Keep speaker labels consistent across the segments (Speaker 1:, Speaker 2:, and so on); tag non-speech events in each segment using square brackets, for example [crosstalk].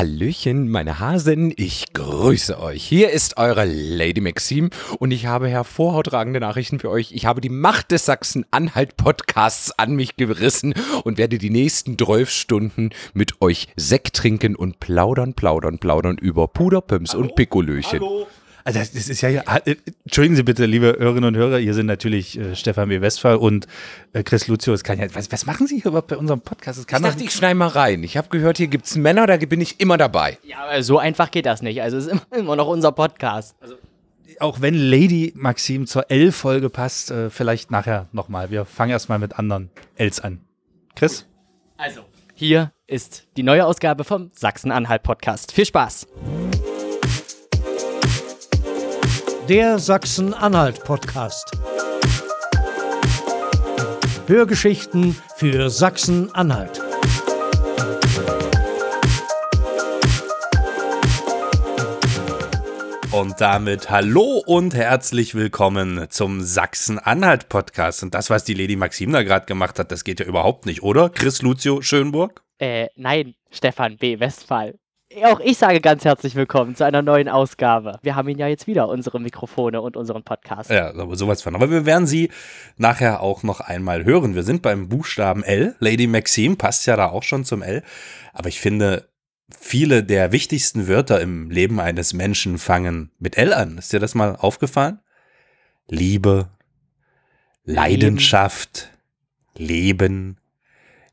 Speaker 1: Hallöchen, meine Hasen, ich grüße euch. Hier ist eure Lady Maxim und ich habe hervorragende Nachrichten für euch. Ich habe die Macht des Sachsen-Anhalt-Podcasts an mich gerissen und werde die nächsten 12 Stunden mit euch Sekt trinken und plaudern, plaudern, plaudern über Puderpumps und Pikolöchen.
Speaker 2: Hallo. Also das ist ja, äh, entschuldigen Sie bitte, liebe Hörerinnen und Hörer, hier sind natürlich äh, Stefan W. Westphal und äh, Chris Lucio. Kann ja, was, was machen Sie hier überhaupt bei unserem Podcast? Das kann
Speaker 1: ich dachte, ich schneide mal rein. Ich habe gehört, hier gibt es Männer, da bin ich immer dabei.
Speaker 3: Ja, aber so einfach geht das nicht. Also es ist immer, immer noch unser Podcast. Also,
Speaker 2: auch wenn Lady Maxim zur L-Folge passt, äh, vielleicht nachher nochmal. Wir fangen erstmal mit anderen Ls an. Chris?
Speaker 3: Also, hier ist die neue Ausgabe vom Sachsen-Anhalt-Podcast. Viel Spaß!
Speaker 4: Der Sachsen-Anhalt-Podcast. Hörgeschichten für Sachsen-Anhalt.
Speaker 2: Und damit hallo und herzlich willkommen zum Sachsen-Anhalt-Podcast. Und das, was die Lady Maxim da gerade gemacht hat, das geht ja überhaupt nicht, oder? Chris Lucio Schönburg?
Speaker 3: Äh, nein, Stefan B. Westphal. Auch ich sage ganz herzlich willkommen zu einer neuen Ausgabe. Wir haben ihn ja jetzt wieder, unsere Mikrofone und unseren Podcast.
Speaker 2: Ja, sowas von. Aber wir werden sie nachher auch noch einmal hören. Wir sind beim Buchstaben L. Lady Maxine passt ja da auch schon zum L. Aber ich finde, viele der wichtigsten Wörter im Leben eines Menschen fangen mit L an. Ist dir das mal aufgefallen? Liebe, Leidenschaft, Leben,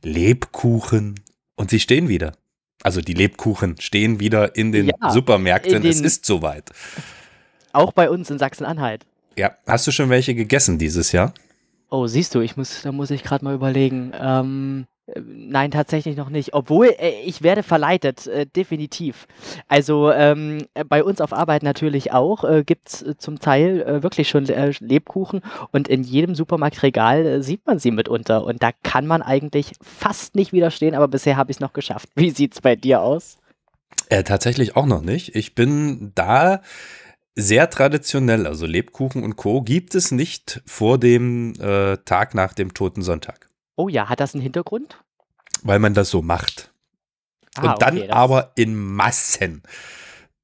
Speaker 2: Lebkuchen. Und sie stehen wieder. Also die Lebkuchen stehen wieder in den ja, Supermärkten. In den es ist soweit.
Speaker 3: Auch bei uns in Sachsen-Anhalt.
Speaker 2: Ja, hast du schon welche gegessen dieses Jahr?
Speaker 3: Oh, siehst du, ich muss, da muss ich gerade mal überlegen. Ähm, Nein, tatsächlich noch nicht. Obwohl, äh, ich werde verleitet, äh, definitiv. Also ähm, bei uns auf Arbeit natürlich auch äh, gibt es äh, zum Teil äh, wirklich schon äh, Lebkuchen und in jedem Supermarktregal sieht man sie mitunter. Und da kann man eigentlich fast nicht widerstehen, aber bisher habe ich es noch geschafft. Wie sieht es bei dir aus?
Speaker 2: tatsächlich auch noch nicht. Ich bin da sehr traditionell. Also Lebkuchen und Co. gibt es nicht vor dem Tag nach dem Toten Sonntag.
Speaker 3: Oh ja, hat das einen Hintergrund?
Speaker 2: Weil man das so macht. Ah, und dann okay, aber in Massen.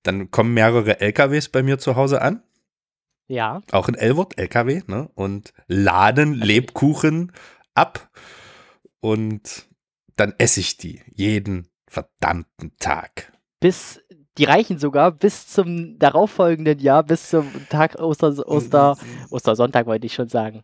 Speaker 2: Dann kommen mehrere LKWs bei mir zu Hause an.
Speaker 3: Ja.
Speaker 2: Auch in Elwort, LKW, ne? Und laden Lebkuchen ab. Und dann esse ich die jeden verdammten Tag.
Speaker 3: Bis, die reichen sogar bis zum darauffolgenden Jahr, bis zum Tag Oster, Oster, [laughs] Ostersonntag wollte ich schon sagen.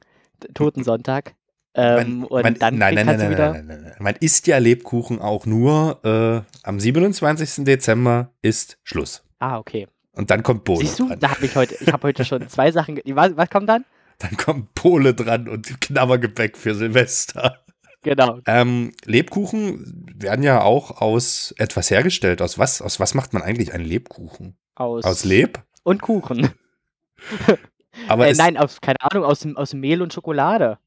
Speaker 3: Totensonntag.
Speaker 2: Ähm, man, man, dann nein, nein, nein, nein, nein, nein, nein, Man isst ja Lebkuchen auch nur äh, am 27. Dezember ist Schluss.
Speaker 3: Ah, okay.
Speaker 2: Und dann kommt Pole.
Speaker 3: Siehst du, dran. da habe ich heute, ich habe heute schon [laughs] zwei Sachen. Was, was kommt dann?
Speaker 2: Dann kommt Pole dran und Knabbergebäck für Silvester.
Speaker 3: Genau.
Speaker 2: Ähm, Lebkuchen werden ja auch aus etwas hergestellt. Aus was? Aus was macht man eigentlich einen Lebkuchen?
Speaker 3: Aus,
Speaker 2: aus Leb?
Speaker 3: Und Kuchen.
Speaker 2: Aber
Speaker 3: äh, nein, aus, keine Ahnung, aus, aus Mehl und Schokolade.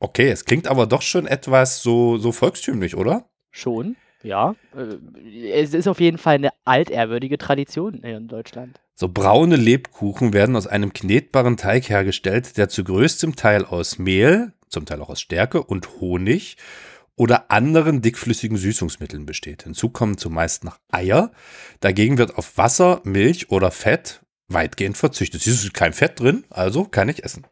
Speaker 2: Okay, es klingt aber doch schon etwas so, so volkstümlich, oder?
Speaker 3: Schon, ja. Äh, es ist auf jeden Fall eine altehrwürdige Tradition in Deutschland.
Speaker 2: So braune Lebkuchen werden aus einem knetbaren Teig hergestellt, der zu größtem Teil aus Mehl, zum Teil auch aus Stärke und Honig oder anderen dickflüssigen Süßungsmitteln besteht. Hinzu kommen zumeist noch Eier. Dagegen wird auf Wasser, Milch oder Fett weitgehend verzichtet. Es ist kein Fett drin, also kann ich essen.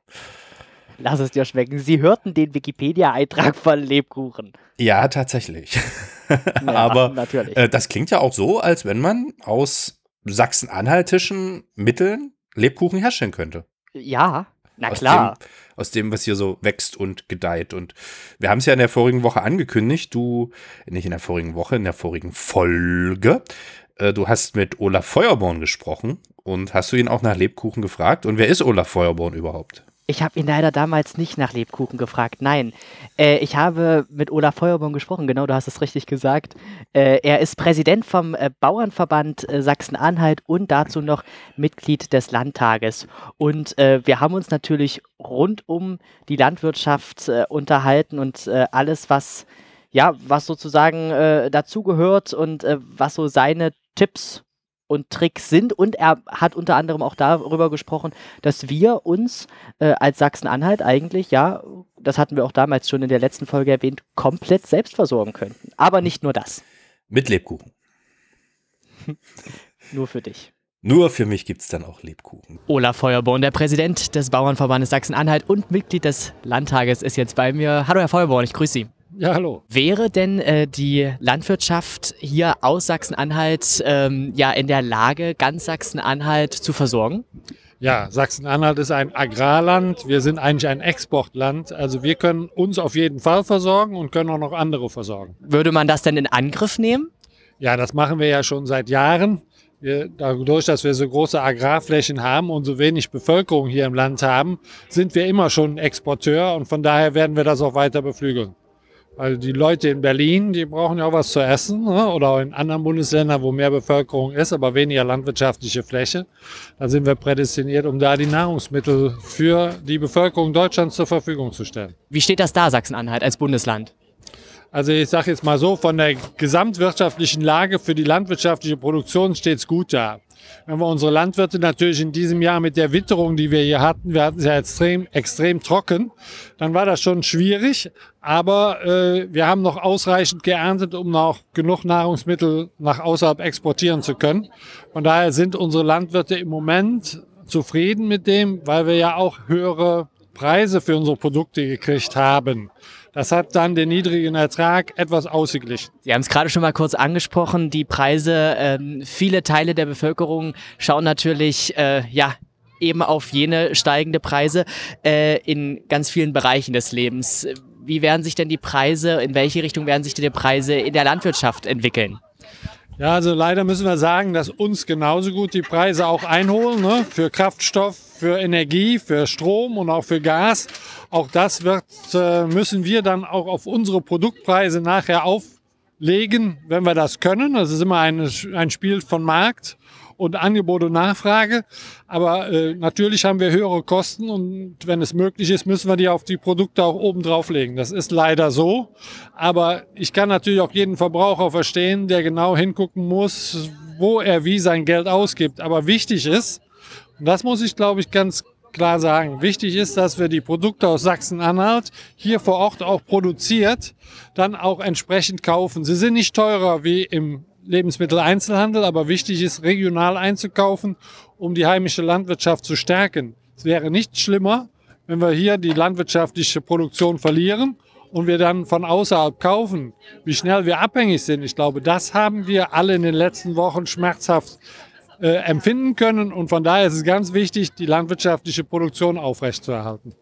Speaker 3: Lass es dir schmecken. Sie hörten den Wikipedia-Eintrag von Lebkuchen.
Speaker 2: Ja, tatsächlich. [laughs] Ja, Aber natürlich. Äh, das klingt ja auch so, als wenn man aus sachsen-anhaltischen Mitteln Lebkuchen herstellen könnte.
Speaker 3: Ja, na aus klar.
Speaker 2: Dem, aus dem, was hier so wächst und gedeiht. Und wir haben es ja in der vorigen Woche angekündigt. Du, nicht in der vorigen Woche, in der vorigen Folge. Äh, du hast mit Olaf Feuerborn gesprochen und hast du ihn auch nach Lebkuchen gefragt. Und wer ist Olaf Feuerborn überhaupt?
Speaker 3: Ich habe ihn leider damals nicht nach Lebkuchen gefragt. Nein, äh, ich habe mit Olaf Feuerborn gesprochen. Genau, du hast es richtig gesagt. Äh, er ist Präsident vom äh, Bauernverband äh, Sachsen-Anhalt und dazu noch Mitglied des Landtages. Und äh, wir haben uns natürlich rund um die Landwirtschaft äh, unterhalten und alles, was ja, was sozusagen dazugehört und was so seine Tipps und Tricks sind. Und er hat unter anderem auch darüber gesprochen, dass wir uns äh, als Sachsen-Anhalt eigentlich, ja, das hatten wir auch damals schon in der letzten Folge erwähnt, komplett selbst versorgen könnten. Aber nicht nur das.
Speaker 2: Mit Lebkuchen. [laughs]
Speaker 3: Nur für dich.
Speaker 2: Nur für mich gibt es dann auch Lebkuchen.
Speaker 3: Olaf Feuerborn, der Präsident des Bauernverbandes Sachsen-Anhalt und Mitglied des Landtages, ist jetzt bei mir. Hallo, Herr Feuerborn, ich grüße Sie.
Speaker 5: Ja, hallo.
Speaker 3: Wäre denn äh, die Landwirtschaft hier aus Sachsen-Anhalt ähm, ja in der Lage, ganz Sachsen-Anhalt zu versorgen?
Speaker 5: Ja, Sachsen-Anhalt ist ein Agrarland. Wir sind eigentlich ein Exportland. Also wir können uns auf jeden Fall versorgen und können auch noch andere versorgen.
Speaker 3: Würde man das denn in Angriff nehmen?
Speaker 5: Ja, das machen wir ja schon seit Jahren. Wir, dadurch, dass wir so große Agrarflächen haben und so wenig Bevölkerung hier im Land haben, sind wir immer schon Exporteur und von daher werden wir das auch weiter beflügeln. Weil die Leute in Berlin, die brauchen ja auch was zu essen ne? oder auch in anderen Bundesländern, wo mehr Bevölkerung ist, aber weniger landwirtschaftliche Fläche. Da sind wir prädestiniert, um da die Nahrungsmittel für die Bevölkerung Deutschlands zur Verfügung zu stellen.
Speaker 3: Wie steht das da, Sachsen-Anhalt, als Bundesland?
Speaker 5: Also ich sage jetzt mal so, von der gesamtwirtschaftlichen Lage für die landwirtschaftliche Produktion steht es gut da. Wenn wir unsere Landwirte natürlich in diesem Jahr mit der Witterung, die wir hier hatten, wir hatten es ja extrem, extrem trocken, dann war das schon schwierig. Aber äh, wir haben noch ausreichend geerntet, um noch genug Nahrungsmittel nach außerhalb exportieren zu können. Von daher sind unsere Landwirte im Moment zufrieden mit dem, weil wir ja auch höhere Preise für unsere Produkte gekriegt haben. Das hat dann den niedrigen Ertrag etwas ausgeglichen.
Speaker 3: Sie haben es gerade schon mal kurz angesprochen, die Preise. Ähm, viele Teile der Bevölkerung schauen natürlich, äh, ja, eben auf jene steigende Preise äh, in ganz vielen Bereichen des Lebens. Wie werden sich denn die Preise, in welche Richtung werden sich denn die Preise in der Landwirtschaft entwickeln?
Speaker 5: Ja, also leider müssen wir sagen, dass uns genauso gut die Preise auch einholen ne? für Kraftstoff, für Energie, für Strom und auch für Gas. Auch das wird, äh, müssen wir dann auch auf unsere Produktpreise nachher auflegen, wenn wir das können. Das ist immer ein, ein Spiel von Markt und Angebot und Nachfrage. Aber äh, natürlich haben wir höhere Kosten und wenn es möglich ist, müssen wir die auf die Produkte auch oben drauflegen. Das ist leider so. Aber ich kann natürlich auch jeden Verbraucher verstehen, der genau hingucken muss, wo er wie sein Geld ausgibt. Aber wichtig ist, und das muss ich glaube ich ganz klar sagen, wichtig ist, dass wir die Produkte aus Sachsen-Anhalt hier vor Ort auch produziert, dann auch entsprechend kaufen. Sie sind nicht teurer wie im Lebensmitteleinzelhandel, aber wichtig ist, regional einzukaufen, um die heimische Landwirtschaft zu stärken. Es wäre nicht schlimmer, wenn wir hier die landwirtschaftliche Produktion verlieren und wir dann von außerhalb kaufen, wie schnell wir abhängig sind. Ich glaube, das haben wir alle in den letzten Wochen schmerzhaft äh, empfinden können und von daher ist es ganz wichtig, die landwirtschaftliche Produktion aufrechtzuerhalten.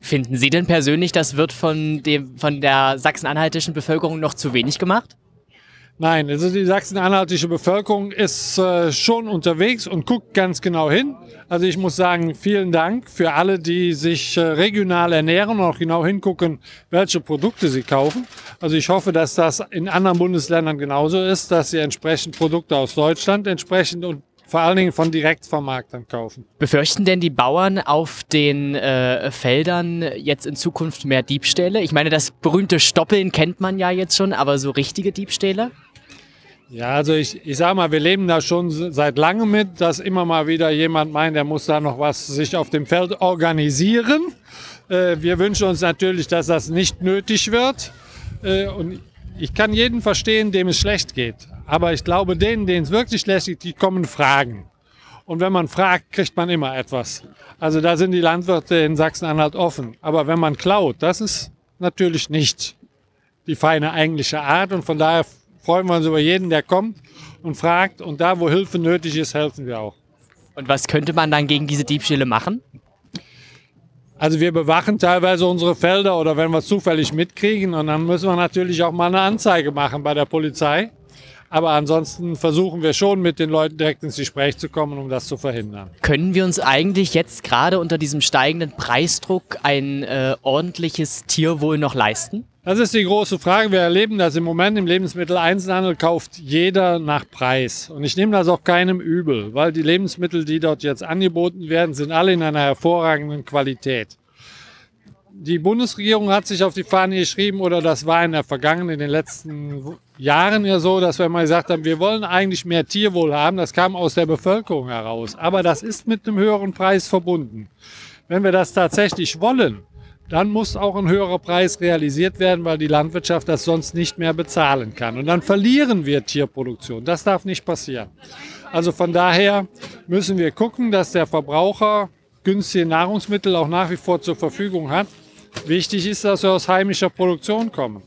Speaker 3: Finden Sie denn persönlich, das wird von, dem, von der sachsen-anhaltischen Bevölkerung noch zu wenig gemacht?
Speaker 5: Nein, also die sachsen-anhaltische Bevölkerung ist äh, schon unterwegs und guckt ganz genau hin. Also ich muss sagen, vielen Dank für alle, die sich äh, regional ernähren und auch genau hingucken, welche Produkte sie kaufen. Also ich hoffe, dass das in anderen Bundesländern genauso ist, dass sie entsprechend Produkte aus Deutschland entsprechend und vor allen Dingen von Direktvermarktern kaufen.
Speaker 3: Befürchten denn die Bauern auf den äh, Feldern jetzt in Zukunft mehr Diebstähle? Ich meine, das berühmte Stoppeln kennt man ja jetzt schon, aber so richtige Diebstähle?
Speaker 5: Ja, also ich, ich sage mal, wir leben da schon seit langem mit, dass immer mal wieder jemand meint, der muss da noch was sich auf dem Feld organisieren. Äh, wir wünschen uns natürlich, dass das nicht nötig wird. Äh, und ich kann jeden verstehen, dem es schlecht geht. Aber ich glaube, denen, denen es wirklich schlecht geht, die kommen fragen. Und wenn man fragt, kriegt man immer etwas. Also da sind die Landwirte in Sachsen-Anhalt offen. Aber wenn man klaut, das ist natürlich nicht die feine eigentliche Art. Und von daher freuen wir uns über jeden, der kommt und fragt. Und da, wo Hilfe nötig ist, helfen wir auch.
Speaker 3: Und was könnte man dann gegen diese Diebstähle machen?
Speaker 5: Also wir bewachen teilweise unsere Felder oder wenn wir es zufällig mitkriegen und dann müssen wir natürlich auch mal eine Anzeige machen bei der Polizei. Aber ansonsten versuchen wir schon mit den Leuten direkt ins Gespräch zu kommen, um das zu verhindern.
Speaker 3: Können wir uns eigentlich jetzt gerade unter diesem steigenden Preisdruck ein äh, ordentliches Tierwohl noch leisten?
Speaker 5: Das ist die große Frage. Wir erleben das im Moment im Lebensmitteleinzelhandel kauft jeder nach Preis. Und ich nehme das auch keinem übel, weil die Lebensmittel, die dort jetzt angeboten werden, sind alle in einer hervorragenden Qualität. Die Bundesregierung hat sich auf die Fahne geschrieben, oder das war in der vergangenen, in den letzten Jahren ja so, dass wir mal gesagt haben, wir wollen eigentlich mehr Tierwohl haben. Das kam aus der Bevölkerung heraus. Aber das ist mit einem höheren Preis verbunden. Wenn wir das tatsächlich wollen, dann muss auch ein höherer Preis realisiert werden, weil die Landwirtschaft das sonst nicht mehr bezahlen kann. Und dann verlieren wir Tierproduktion. Das darf nicht passieren. Also von daher müssen wir gucken, dass der Verbraucher günstige Nahrungsmittel auch nach wie vor zur Verfügung hat. Wichtig ist, dass wir aus heimischer Produktion kommen.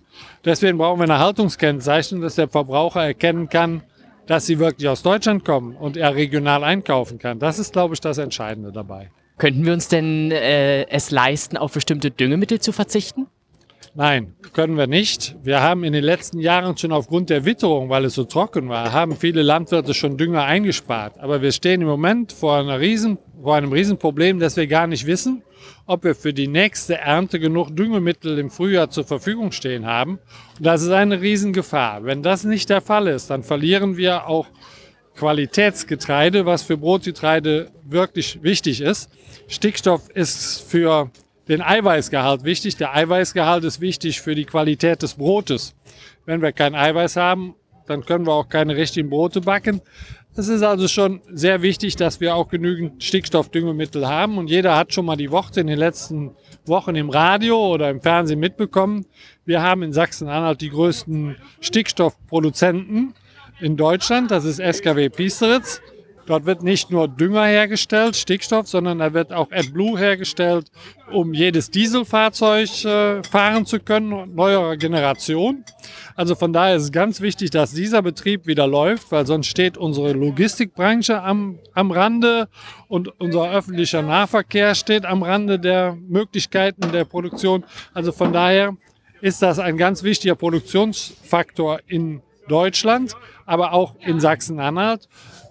Speaker 5: Deswegen brauchen wir eine Haltungskennzeichnung, dass der Verbraucher erkennen kann, dass sie wirklich aus Deutschland kommen und er regional einkaufen kann. Das ist, glaube ich, das Entscheidende dabei.
Speaker 3: Könnten wir uns denn äh, es leisten, auf bestimmte Düngemittel zu verzichten?
Speaker 5: Nein, können wir nicht. Wir haben in den letzten Jahren schon aufgrund der Witterung, weil es so trocken war, haben viele Landwirte schon Dünger eingespart. Aber wir stehen im Moment vor, einer riesen, vor einem Riesenproblem, dass wir gar nicht wissen, ob wir für die nächste Ernte genug Düngemittel im Frühjahr zur Verfügung stehen haben. Und das ist eine Riesengefahr. Wenn das nicht der Fall ist, dann verlieren wir auch Qualitätsgetreide, was für Brotgetreide wirklich wichtig ist. Stickstoff ist für den Eiweißgehalt wichtig. Der Eiweißgehalt ist wichtig für die Qualität des Brotes. Wenn wir kein Eiweiß haben, dann können wir auch keine richtigen Brote backen. Es ist also schon sehr wichtig, dass wir auch genügend Stickstoffdüngemittel haben. Und jeder hat schon mal die Worte in den letzten Wochen im Radio oder im Fernsehen mitbekommen. Wir haben in Sachsen-Anhalt die größten Stickstoffproduzenten in Deutschland. Das ist SKW Piesteritz. Dort wird nicht nur Dünger hergestellt, Stickstoff, sondern da wird auch AdBlue hergestellt, um jedes Dieselfahrzeug äh, fahren zu können, neuerer Generation. Also von daher ist es ganz wichtig, dass dieser Betrieb wieder läuft, weil sonst steht unsere Logistikbranche am, am Rande und unser öffentlicher Nahverkehr steht am Rande der Möglichkeiten der Produktion. Also von daher ist das ein ganz wichtiger Produktionsfaktor in Deutschland, aber auch in Sachsen-Anhalt.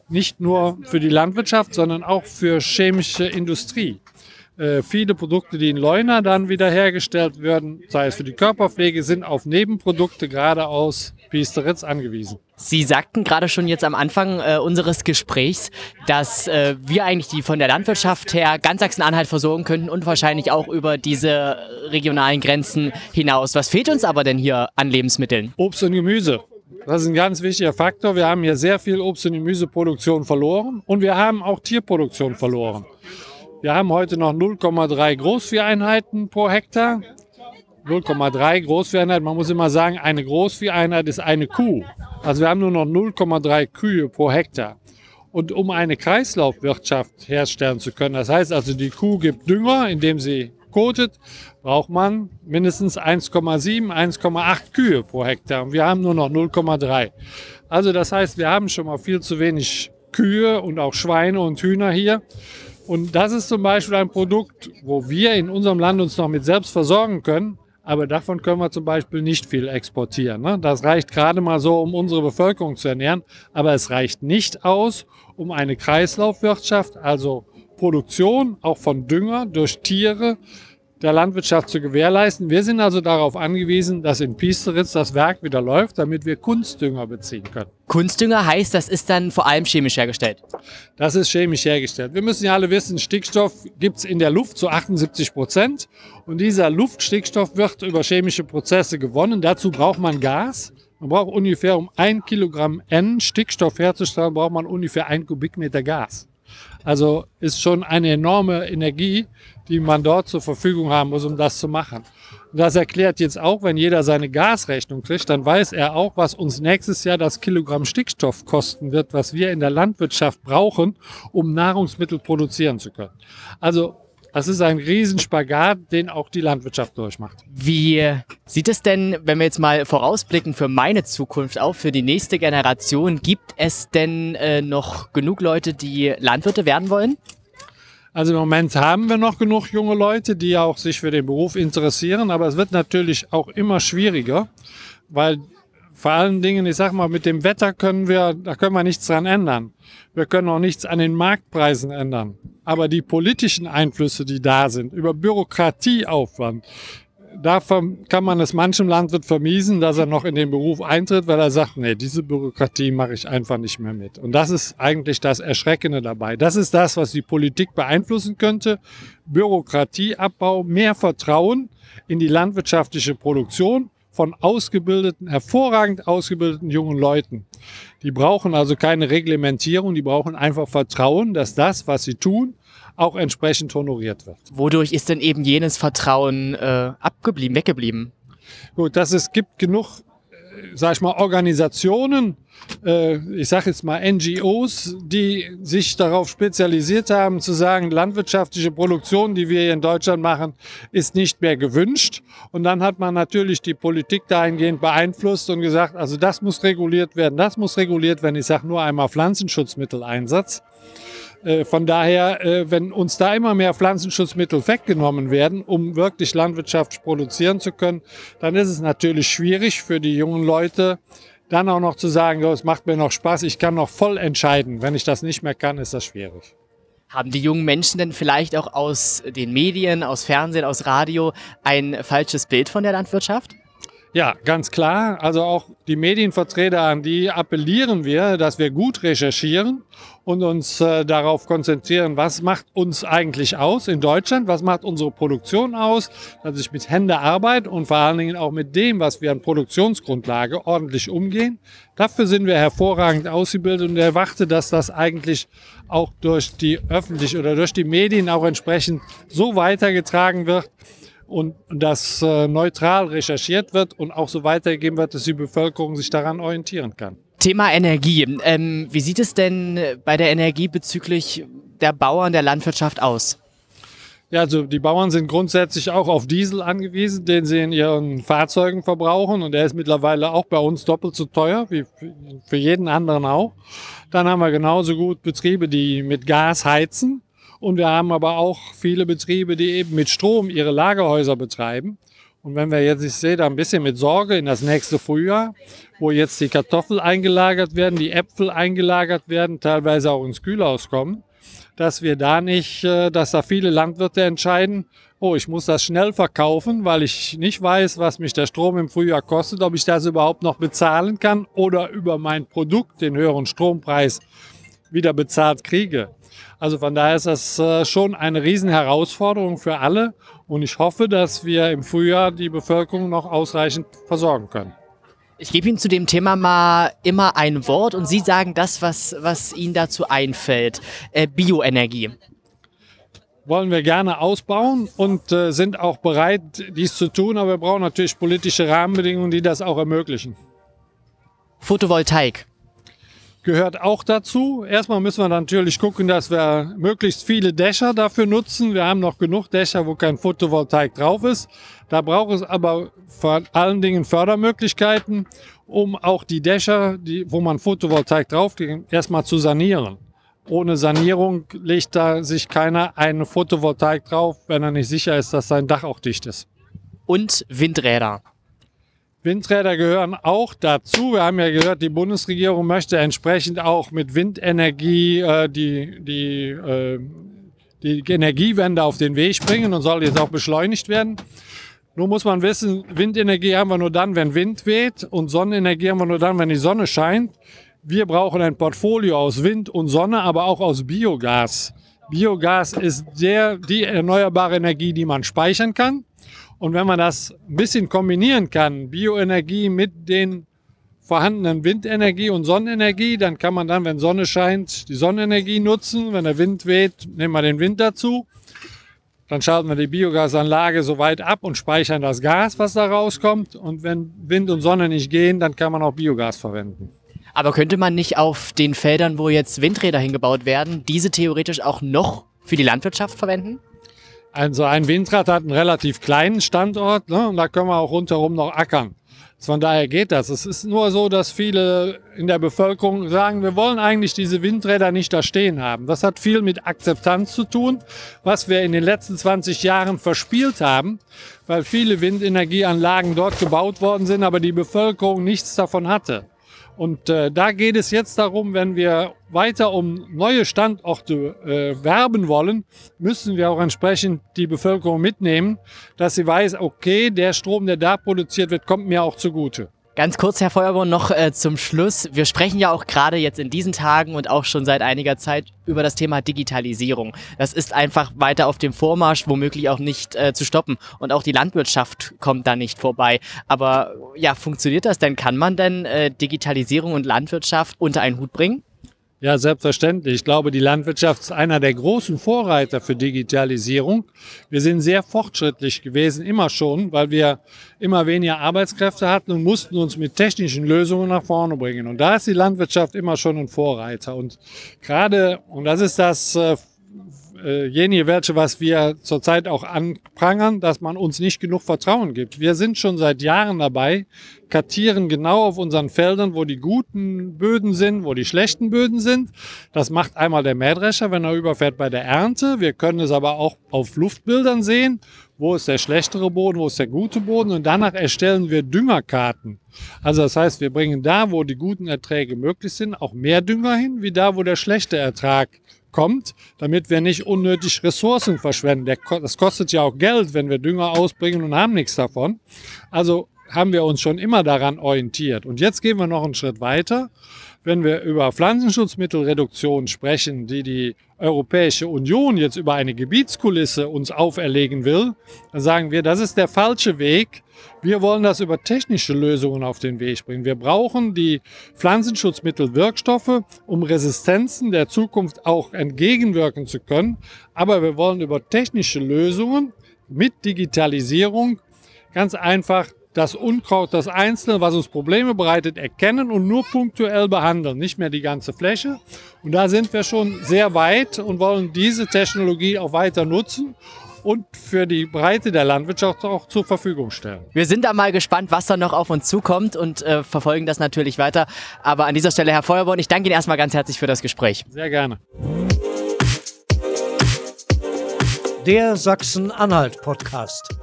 Speaker 5: Nicht nur für die Landwirtschaft, sondern auch für chemische Industrie. Äh, viele Produkte, die in Leuna dann wieder hergestellt werden, sei es für die Körperpflege, sind auf Nebenprodukte gerade aus Piesteritz angewiesen.
Speaker 3: Sie sagten gerade schon jetzt am Anfang äh, unseres Gesprächs, dass äh, wir eigentlich die von der Landwirtschaft her ganz Sachsen-Anhalt versorgen könnten und wahrscheinlich auch über diese regionalen Grenzen hinaus. Was fehlt uns aber denn hier an Lebensmitteln?
Speaker 5: Obst und Gemüse. Das ist ein ganz wichtiger Faktor. Wir haben hier sehr viel Obst- und Gemüseproduktion verloren und wir haben auch Tierproduktion verloren. Wir haben heute noch 0,3 Großvieheinheiten pro Hektar. 0,3 Großvieheinheiten. Man muss immer sagen, eine Großvieheinheit ist eine Kuh. Also wir haben nur noch 0,3 Kühe pro Hektar. Und um eine Kreislaufwirtschaft herstellen zu können, das heißt also, die Kuh gibt Dünger, indem sie kotet, braucht man mindestens 1,7, 1,8 Kühe pro Hektar. Und wir haben nur noch 0,3. Also das heißt, wir haben schon mal viel zu wenig Kühe und auch Schweine und Hühner hier. Und das ist zum Beispiel ein Produkt, wo wir in unserem Land uns noch mit selbst versorgen können. Aber davon können wir zum Beispiel nicht viel exportieren. Ne? Das reicht gerade mal so, um unsere Bevölkerung zu ernähren. Aber es reicht nicht aus, um eine Kreislaufwirtschaft, also Produktion auch von Dünger durch Tiere der Landwirtschaft zu gewährleisten. Wir sind also darauf angewiesen, dass in Piesteritz das Werk wieder läuft, damit wir Kunstdünger beziehen können.
Speaker 3: Kunstdünger heißt, das ist dann vor allem chemisch hergestellt.
Speaker 5: Das ist chemisch hergestellt. Wir müssen ja alle wissen, Stickstoff gibt es in der Luft zu 78 Prozent. Und dieser Luftstickstoff wird über chemische Prozesse gewonnen. Dazu braucht man Gas. Man braucht ungefähr, um ein Kilogramm N Stickstoff herzustellen, braucht man ungefähr ein Kubikmeter Gas. Also ist schon eine enorme Energie, die man dort zur Verfügung haben muss, um das zu machen. Das erklärt jetzt auch, wenn jeder seine Gasrechnung kriegt, dann weiß er auch, was uns nächstes Jahr das Kilogramm Stickstoff kosten wird, was wir in der Landwirtschaft brauchen, um Nahrungsmittel produzieren zu können. Also das ist ein Riesenspagat, den auch die Landwirtschaft durchmacht.
Speaker 3: Wie sieht es denn, wenn wir jetzt mal vorausblicken für meine Zukunft, auch für die nächste Generation, gibt es denn äh, noch genug Leute, die Landwirte werden wollen?
Speaker 5: Also im Moment haben wir noch genug junge Leute, die auch sich für den Beruf interessieren, aber es wird natürlich auch immer schwieriger, weil vor allen Dingen, ich sag mal, mit dem Wetter können wir, da können wir nichts dran ändern. Wir können auch nichts an den Marktpreisen ändern. Aber die politischen Einflüsse, die da sind, über Bürokratieaufwand, da kann man es manchem Landwirt vermiesen, dass er noch in den Beruf eintritt, weil er sagt, nee, diese Bürokratie mache ich einfach nicht mehr mit. Und das ist eigentlich das Erschreckende dabei. Das ist das, was die Politik beeinflussen könnte. Bürokratieabbau, mehr Vertrauen in die landwirtschaftliche Produktion von ausgebildeten, hervorragend ausgebildeten jungen Leuten. Die brauchen also keine Reglementierung, die brauchen einfach Vertrauen, dass das, was sie tun, auch entsprechend honoriert wird.
Speaker 3: Wodurch ist denn eben jenes Vertrauen äh, abgeblieben, weggeblieben?
Speaker 5: Gut, dass es gibt genug, sag ich mal, Organisationen, äh, ich sage jetzt mal NGOs, die sich darauf spezialisiert haben, zu sagen, landwirtschaftliche Produktion, die wir hier in Deutschland machen, ist nicht mehr gewünscht. Und dann hat man natürlich die Politik dahingehend beeinflusst und gesagt, also das muss reguliert werden, das muss reguliert werden. Ich sage nur einmal Pflanzenschutzmitteleinsatz. Äh, von daher, äh, wenn uns da immer mehr Pflanzenschutzmittel weggenommen werden, um wirklich landwirtschaftlich produzieren zu können, dann ist es natürlich schwierig für die jungen Leute, dann auch noch zu sagen, es macht mir noch Spaß, ich kann noch voll entscheiden. Wenn ich das nicht mehr kann, ist das schwierig.
Speaker 3: Haben die jungen Menschen denn vielleicht auch aus den Medien, aus Fernsehen, aus Radio ein falsches Bild von der Landwirtschaft?
Speaker 5: Ja, ganz klar. Also auch die Medienvertreter, an die appellieren wir, dass wir gut recherchieren und uns äh, darauf konzentrieren, was macht uns eigentlich aus in Deutschland, was macht unsere Produktion aus, dass ich mit Hände arbeite und vor allen Dingen auch mit dem, was wir an Produktionsgrundlage ordentlich umgehen. Dafür sind wir hervorragend ausgebildet und erwarte, dass das eigentlich auch durch die öffentlich oder durch die Medien auch entsprechend so weitergetragen wird, und dass äh, neutral recherchiert wird und auch so weitergegeben wird, dass die Bevölkerung sich daran orientieren kann.
Speaker 3: Thema Energie. Ähm, wie sieht es denn bei der Energie bezüglich der Bauern der Landwirtschaft aus?
Speaker 5: Ja, also die Bauern sind grundsätzlich auch auf Diesel angewiesen, den sie in ihren Fahrzeugen verbrauchen und der ist mittlerweile auch bei uns doppelt so teuer wie für jeden anderen auch. Dann haben wir genauso gut Betriebe, die mit Gas heizen und wir haben aber auch viele Betriebe, die eben mit Strom ihre Lagerhäuser betreiben. Und wenn wir jetzt, ich sehe da ein bisschen mit Sorge in das nächste Frühjahr, wo jetzt die Kartoffeln eingelagert werden, die Äpfel eingelagert werden, teilweise auch ins Kühlhaus kommen, dass wir da nicht, äh, dass da viele Landwirte entscheiden, oh, ich muss das schnell verkaufen, weil ich nicht weiß, was mich der Strom im Frühjahr kostet, ob ich das überhaupt noch bezahlen kann oder über mein Produkt, den höheren Strompreis, wieder bezahlt kriege. Also von daher ist das äh, schon eine Riesenherausforderung für alle und ich hoffe, dass wir im Frühjahr die Bevölkerung noch ausreichend versorgen können.
Speaker 3: Ich gebe Ihnen zu dem Thema mal immer ein Wort und Sie sagen das, was, was Ihnen dazu einfällt. Äh, Bioenergie.
Speaker 5: Wollen wir gerne ausbauen und äh, sind auch bereit, dies zu tun, aber wir brauchen natürlich politische Rahmenbedingungen, die das auch ermöglichen.
Speaker 3: Photovoltaik
Speaker 5: gehört auch dazu. Erstmal müssen wir natürlich gucken, dass wir möglichst viele Dächer dafür nutzen. Wir haben noch genug Dächer, wo kein Photovoltaik drauf ist. Da braucht es aber vor allen Dingen Fördermöglichkeiten, um auch die Dächer, die, wo man Photovoltaik drauf erstmal zu sanieren. Ohne Sanierung legt da sich keiner eine Photovoltaik drauf, wenn er nicht sicher ist, dass sein Dach auch dicht ist.
Speaker 3: Und Windräder.
Speaker 5: Windräder gehören auch dazu. Wir haben ja gehört, die Bundesregierung möchte entsprechend auch mit Windenergie äh, die, die, äh, die Energiewende auf den Weg bringen und soll jetzt auch beschleunigt werden. Nur muss man wissen, Windenergie haben wir nur dann, wenn Wind weht und Sonnenenergie haben wir nur dann, wenn die Sonne scheint. Wir brauchen ein Portfolio aus Wind und Sonne, aber auch aus Biogas. Biogas ist der, die erneuerbare Energie, die man speichern kann. Und wenn man das ein bisschen kombinieren kann, Bioenergie mit den vorhandenen Windenergie und Sonnenenergie, dann kann man dann, wenn Sonne scheint, die Sonnenenergie nutzen. Wenn der Wind weht, nehmen wir den Wind dazu. Dann schalten wir die Biogasanlage so weit ab und speichern das Gas, was da rauskommt. Und wenn Wind und Sonne nicht gehen, dann kann man auch Biogas verwenden.
Speaker 3: Aber könnte man nicht auf den Feldern, wo jetzt Windräder hingebaut werden, diese theoretisch auch noch für die Landwirtschaft verwenden?
Speaker 5: Also ein Windrad hat einen relativ kleinen Standort ne, und da können wir auch rundherum noch ackern. Von daher geht das. Es ist nur so, dass viele in der Bevölkerung sagen, wir wollen eigentlich diese Windräder nicht da stehen haben. Das hat viel mit Akzeptanz zu tun, was wir in den letzten 20 Jahren verspielt haben, weil viele Windenergieanlagen dort gebaut worden sind, aber die Bevölkerung nichts davon hatte. Und äh, da geht es jetzt darum, wenn wir weiter um neue Standorte äh, werben wollen, müssen wir auch entsprechend die Bevölkerung mitnehmen, dass sie weiß, okay, der Strom, der da produziert wird, kommt mir auch zugute.
Speaker 3: Ganz kurz, Herr Feuerborn, noch äh, zum Schluss. Wir sprechen ja auch gerade jetzt in diesen Tagen und auch schon seit einiger Zeit über das Thema Digitalisierung. Das ist einfach weiter auf dem Vormarsch, womöglich auch nicht äh, zu stoppen. Und auch die Landwirtschaft kommt da nicht vorbei. Aber ja, funktioniert das denn? Kann man denn äh, Digitalisierung und Landwirtschaft unter einen Hut bringen?
Speaker 5: Ja, selbstverständlich. Ich glaube, die Landwirtschaft ist einer der großen Vorreiter für Digitalisierung. Wir sind sehr fortschrittlich gewesen, immer schon, weil wir immer weniger Arbeitskräfte hatten und mussten uns mit technischen Lösungen nach vorne bringen. Und da ist die Landwirtschaft immer schon ein Vorreiter. Und gerade, und das ist das äh, jenige welche, was wir zurzeit auch anprangern, dass man uns nicht genug Vertrauen gibt. Wir sind schon seit Jahren dabei, kartieren genau auf unseren Feldern, wo die guten Böden sind, wo die schlechten Böden sind. Das macht einmal der Mähdrescher, wenn er überfährt bei der Ernte. Wir können es aber auch auf Luftbildern sehen, wo ist der schlechtere Boden, wo ist der gute Boden und danach erstellen wir Düngerkarten. Also das heißt, wir bringen da, wo die guten Erträge möglich sind, auch mehr Dünger hin, wie da, wo der schlechte Ertrag kommt, damit wir nicht unnötig Ressourcen verschwenden. Das kostet ja auch Geld, wenn wir Dünger ausbringen und haben nichts davon. Also haben wir uns schon immer daran orientiert. Und jetzt gehen wir noch einen Schritt weiter. Wenn wir über Pflanzenschutzmittelreduktion sprechen, die die Europäische Union jetzt über eine Gebietskulisse uns auferlegen will, dann sagen wir, das ist der falsche Weg. Wir wollen das über technische Lösungen auf den Weg bringen. Wir brauchen die Pflanzenschutzmittelwirkstoffe, um Resistenzen der Zukunft auch entgegenwirken zu können. Aber wir wollen über technische Lösungen mit Digitalisierung ganz einfach das Unkraut, das Einzelne, was uns Probleme bereitet, erkennen und nur punktuell behandeln, nicht mehr die ganze Fläche. Und da sind wir schon sehr weit und wollen diese Technologie auch weiter nutzen und für die Breite der Landwirtschaft auch zur Verfügung stellen.
Speaker 3: Wir sind da mal gespannt, was da noch auf uns zukommt und äh, verfolgen das natürlich weiter. Aber an dieser Stelle, Herr Feuerborn, ich danke Ihnen erstmal ganz herzlich für das Gespräch.
Speaker 5: Sehr gerne.
Speaker 4: Der Sachsen-Anhalt-Podcast.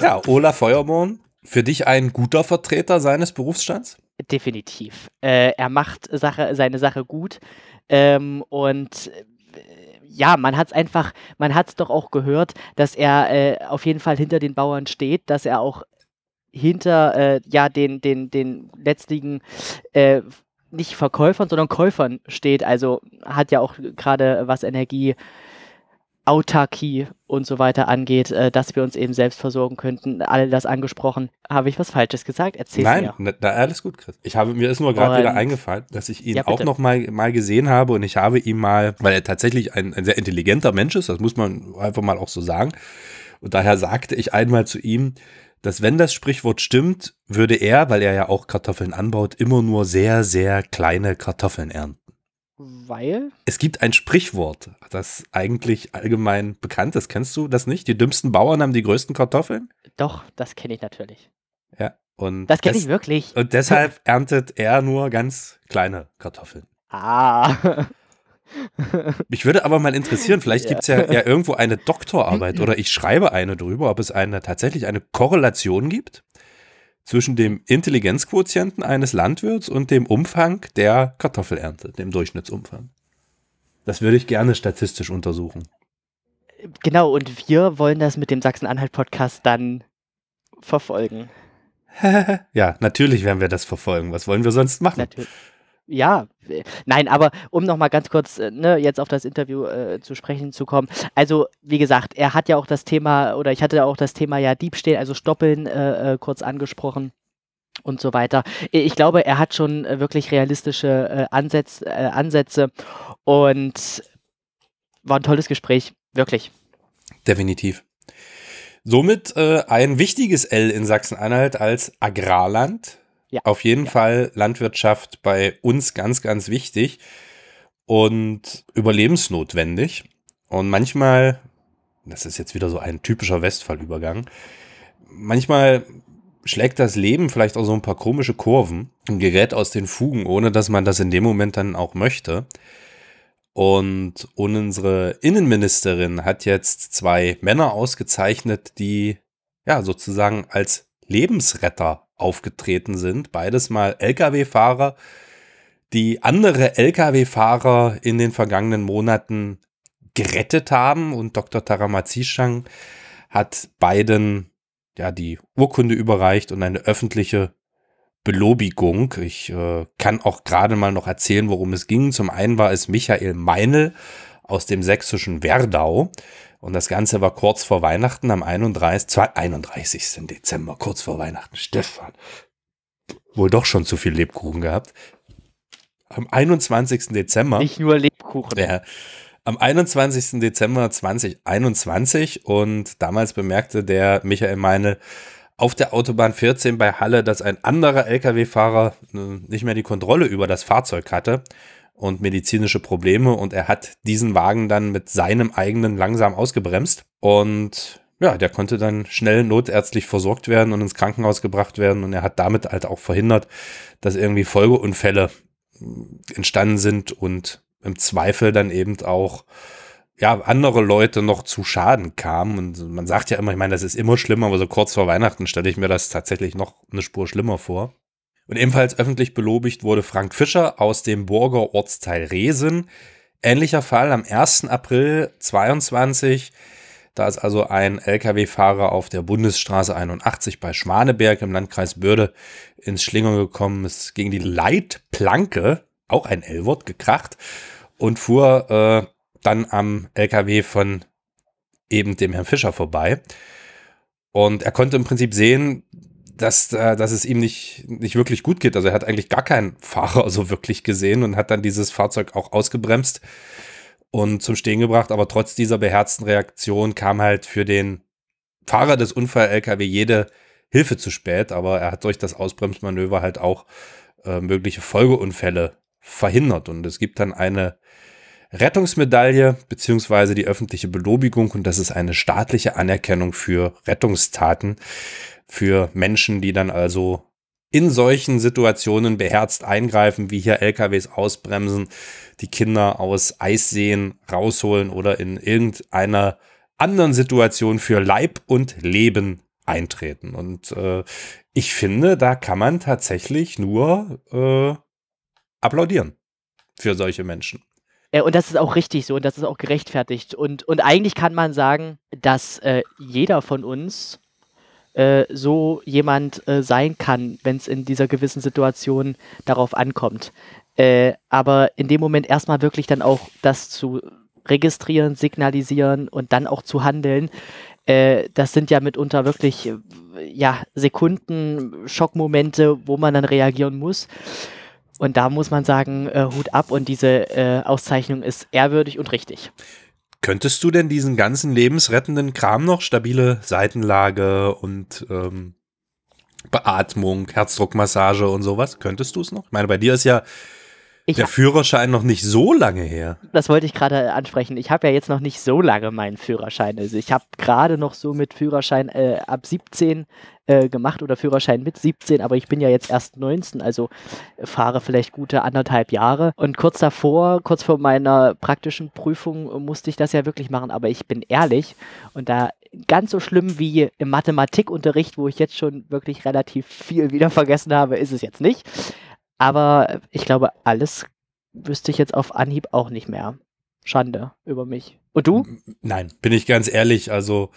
Speaker 2: Ja, Olaf Feuerborn, für dich ein guter Vertreter seines Berufsstands?
Speaker 3: Definitiv. Äh, er macht Sache, seine Sache gut ähm, und ja, man hat es einfach, man hat es doch auch gehört, dass er äh, auf jeden Fall hinter den Bauern steht, dass er auch hinter äh, ja den den den letztlichen äh, nicht Verkäufern, sondern Käufern steht. Also hat ja auch gerade was Energie Autarkie und so weiter angeht, äh, dass wir uns eben selbst versorgen könnten. Alle das angesprochen. Habe ich was Falsches gesagt? Erzähl
Speaker 2: Nein, mir. Nein, alles gut, Chris. Ich habe mir ist nur gerade wieder eingefallen, dass ich ihn ja, auch noch mal, mal gesehen habe und ich habe ihn mal, weil er tatsächlich ein, ein sehr intelligenter Mensch ist, das muss man einfach mal auch so sagen. Und daher sagte ich einmal zu ihm, dass wenn das Sprichwort stimmt, würde er, weil er ja auch Kartoffeln anbaut, immer nur sehr, sehr kleine Kartoffeln ernten.
Speaker 3: Weil?
Speaker 2: Es gibt ein Sprichwort, das eigentlich allgemein bekannt ist. Kennst du das nicht? Die dümmsten Bauern haben die größten Kartoffeln?
Speaker 3: Doch, das kenne ich natürlich.
Speaker 2: Ja. Und
Speaker 3: das kenne ich wirklich.
Speaker 2: Und deshalb erntet er nur ganz kleine Kartoffeln.
Speaker 3: Ah. [laughs]
Speaker 2: Mich würde aber mal interessieren, vielleicht gibt es ja, ja irgendwo eine Doktorarbeit [clears throat] oder ich schreibe eine drüber, ob es eine tatsächlich eine Korrelation gibt zwischen dem Intelligenzquotienten eines Landwirts und dem Umfang der Kartoffelernte, dem Durchschnittsumfang. Das würde ich gerne statistisch untersuchen.
Speaker 3: Genau, und wir wollen das mit dem Sachsen-Anhalt-Podcast dann verfolgen. [laughs]
Speaker 2: ja, natürlich werden wir das verfolgen. Was wollen wir sonst machen?
Speaker 3: Natürlich. Ja, nein, aber um nochmal ganz kurz äh, ne, jetzt auf das Interview äh, zu sprechen zu kommen. Also, wie gesagt, er hat ja auch das Thema, oder ich hatte auch das Thema ja Diebstähl, also Stoppeln äh, äh kurz angesprochen und so weiter. Ich glaube, er hat schon äh, wirklich realistische Ansätz, Ansätze und war ein tolles Gespräch, wirklich.
Speaker 2: Definitiv. Somit ein wichtiges L in Sachsen-Anhalt als Agrarland ja. Auf jeden ja. Fall Landwirtschaft bei uns ganz, ganz wichtig und überlebensnotwendig. Und manchmal, das ist jetzt wieder so ein typischer Westfallübergang, manchmal schlägt das Leben vielleicht auch so ein paar komische Kurven und gerät aus den Fugen, ohne dass man das in dem Moment dann auch möchte. Und unsere Innenministerin hat jetzt zwei Männer ausgezeichnet, die ja sozusagen als Lebensretter aufgetreten sind. Beides mal Lkw-Fahrer, die andere Lkw-Fahrer in den vergangenen Monaten gerettet haben. Und Dr. Taramazishang hat beiden ja die Urkunde überreicht und eine öffentliche Belobigung. Ich äh, kann auch gerade mal noch erzählen, worum es ging. Zum einen war es Michael Meinl aus dem sächsischen Werdau. Und das Ganze war kurz vor Weihnachten am 31. 31. Dezember, kurz vor Weihnachten. Stefan, wohl doch schon zu viel Lebkuchen gehabt. Am 21. Dezember.
Speaker 3: Nicht nur Lebkuchen.
Speaker 2: Ja, am 21. Dezember 2021 und damals bemerkte der Michael Meine auf der Autobahn 14 bei Halle, dass ein anderer Lkw-Fahrer äh, nicht mehr die Kontrolle über das Fahrzeug hatte und medizinische Probleme und er hat diesen Wagen dann mit seinem eigenen langsam ausgebremst und ja, der konnte dann schnell notärztlich versorgt werden und ins Krankenhaus gebracht werden und er hat damit halt auch verhindert, dass irgendwie Folgeunfälle äh, entstanden sind und im Zweifel dann eben auch ja, andere Leute noch zu Schaden kamen. Und man sagt ja immer, ich meine, das ist immer schlimmer, aber so kurz vor Weihnachten stelle ich mir das tatsächlich noch eine Spur schlimmer vor. Und ebenfalls öffentlich belobigt wurde Frank Fischer aus dem Burger Ortsteil Resen. Ähnlicher Fall am 1. April 22. Da ist also ein Lkw-Fahrer auf der Bundesstraße 81 bei Schmaneberg im Landkreis Börde ins Schlingern gekommen, ist gegen die Leitplanke, auch ein L-Wort, gekracht und fuhr äh, dann am LKW von eben dem Herrn Fischer vorbei. Und er konnte im Prinzip sehen, dass, äh, dass es ihm nicht, nicht wirklich gut geht. Also er hat eigentlich gar keinen Fahrer [laughs] so wirklich gesehen und hat dann dieses Fahrzeug auch ausgebremst und zum Stehen gebracht. Aber trotz dieser beherzten Reaktion kam halt für den Fahrer des Unfall-LKW jede Hilfe zu spät. Aber er hat durch das Ausbremsmanöver halt auch äh, mögliche Folgeunfälle verhindert. Und es gibt dann eine Rettungsmedaille beziehungsweise die öffentliche Belobigung und das ist eine staatliche Anerkennung für Rettungstaten für Menschen, die dann also in solchen Situationen beherzt eingreifen, wie hier LKWs ausbremsen, die Kinder aus Eisseen rausholen oder in irgendeiner anderen Situation für Leib und Leben eintreten. Und äh, ich finde, da kann man tatsächlich nur äh, applaudieren für solche Menschen.
Speaker 3: Und das ist auch richtig so und das ist auch gerechtfertigt. Und, und eigentlich kann man sagen, dass äh, jeder von uns äh, so jemand äh, sein kann, wenn es in dieser gewissen Situation darauf ankommt. Äh, aber in dem Moment erstmal wirklich dann auch das zu registrieren, signalisieren und dann auch zu handeln, äh, das sind ja mitunter wirklich ja, Sekunden, Schockmomente, wo man dann reagieren muss. Und da muss man sagen, äh, Hut ab und diese äh, Auszeichnung ist ehrwürdig und richtig.
Speaker 2: Könntest du denn diesen ganzen lebensrettenden Kram noch, stabile Seitenlage und ähm, Beatmung, Herzdruckmassage und sowas, könntest du es noch? Ich meine, bei dir ist ja ich der Führerschein noch nicht so lange her.
Speaker 3: Das wollte ich gerade ansprechen. Ich habe ja jetzt noch nicht so lange meinen Führerschein. Also ich habe gerade noch so mit Führerschein äh, ab 17 äh, gemacht oder Führerschein mit 17, aber ich bin ja jetzt erst 19, also fahre vielleicht gute anderthalb Jahre. Und kurz davor, kurz vor meiner praktischen Prüfung, musste ich das ja wirklich machen. Aber ich bin ehrlich und da ganz so schlimm wie im Mathematikunterricht, wo ich jetzt schon wirklich relativ viel wieder vergessen habe, ist es jetzt nicht. Aber ich glaube, alles wüsste ich jetzt auf Anhieb auch nicht mehr. Schande über mich. Und du?
Speaker 2: Nein, bin ich ganz ehrlich. Also,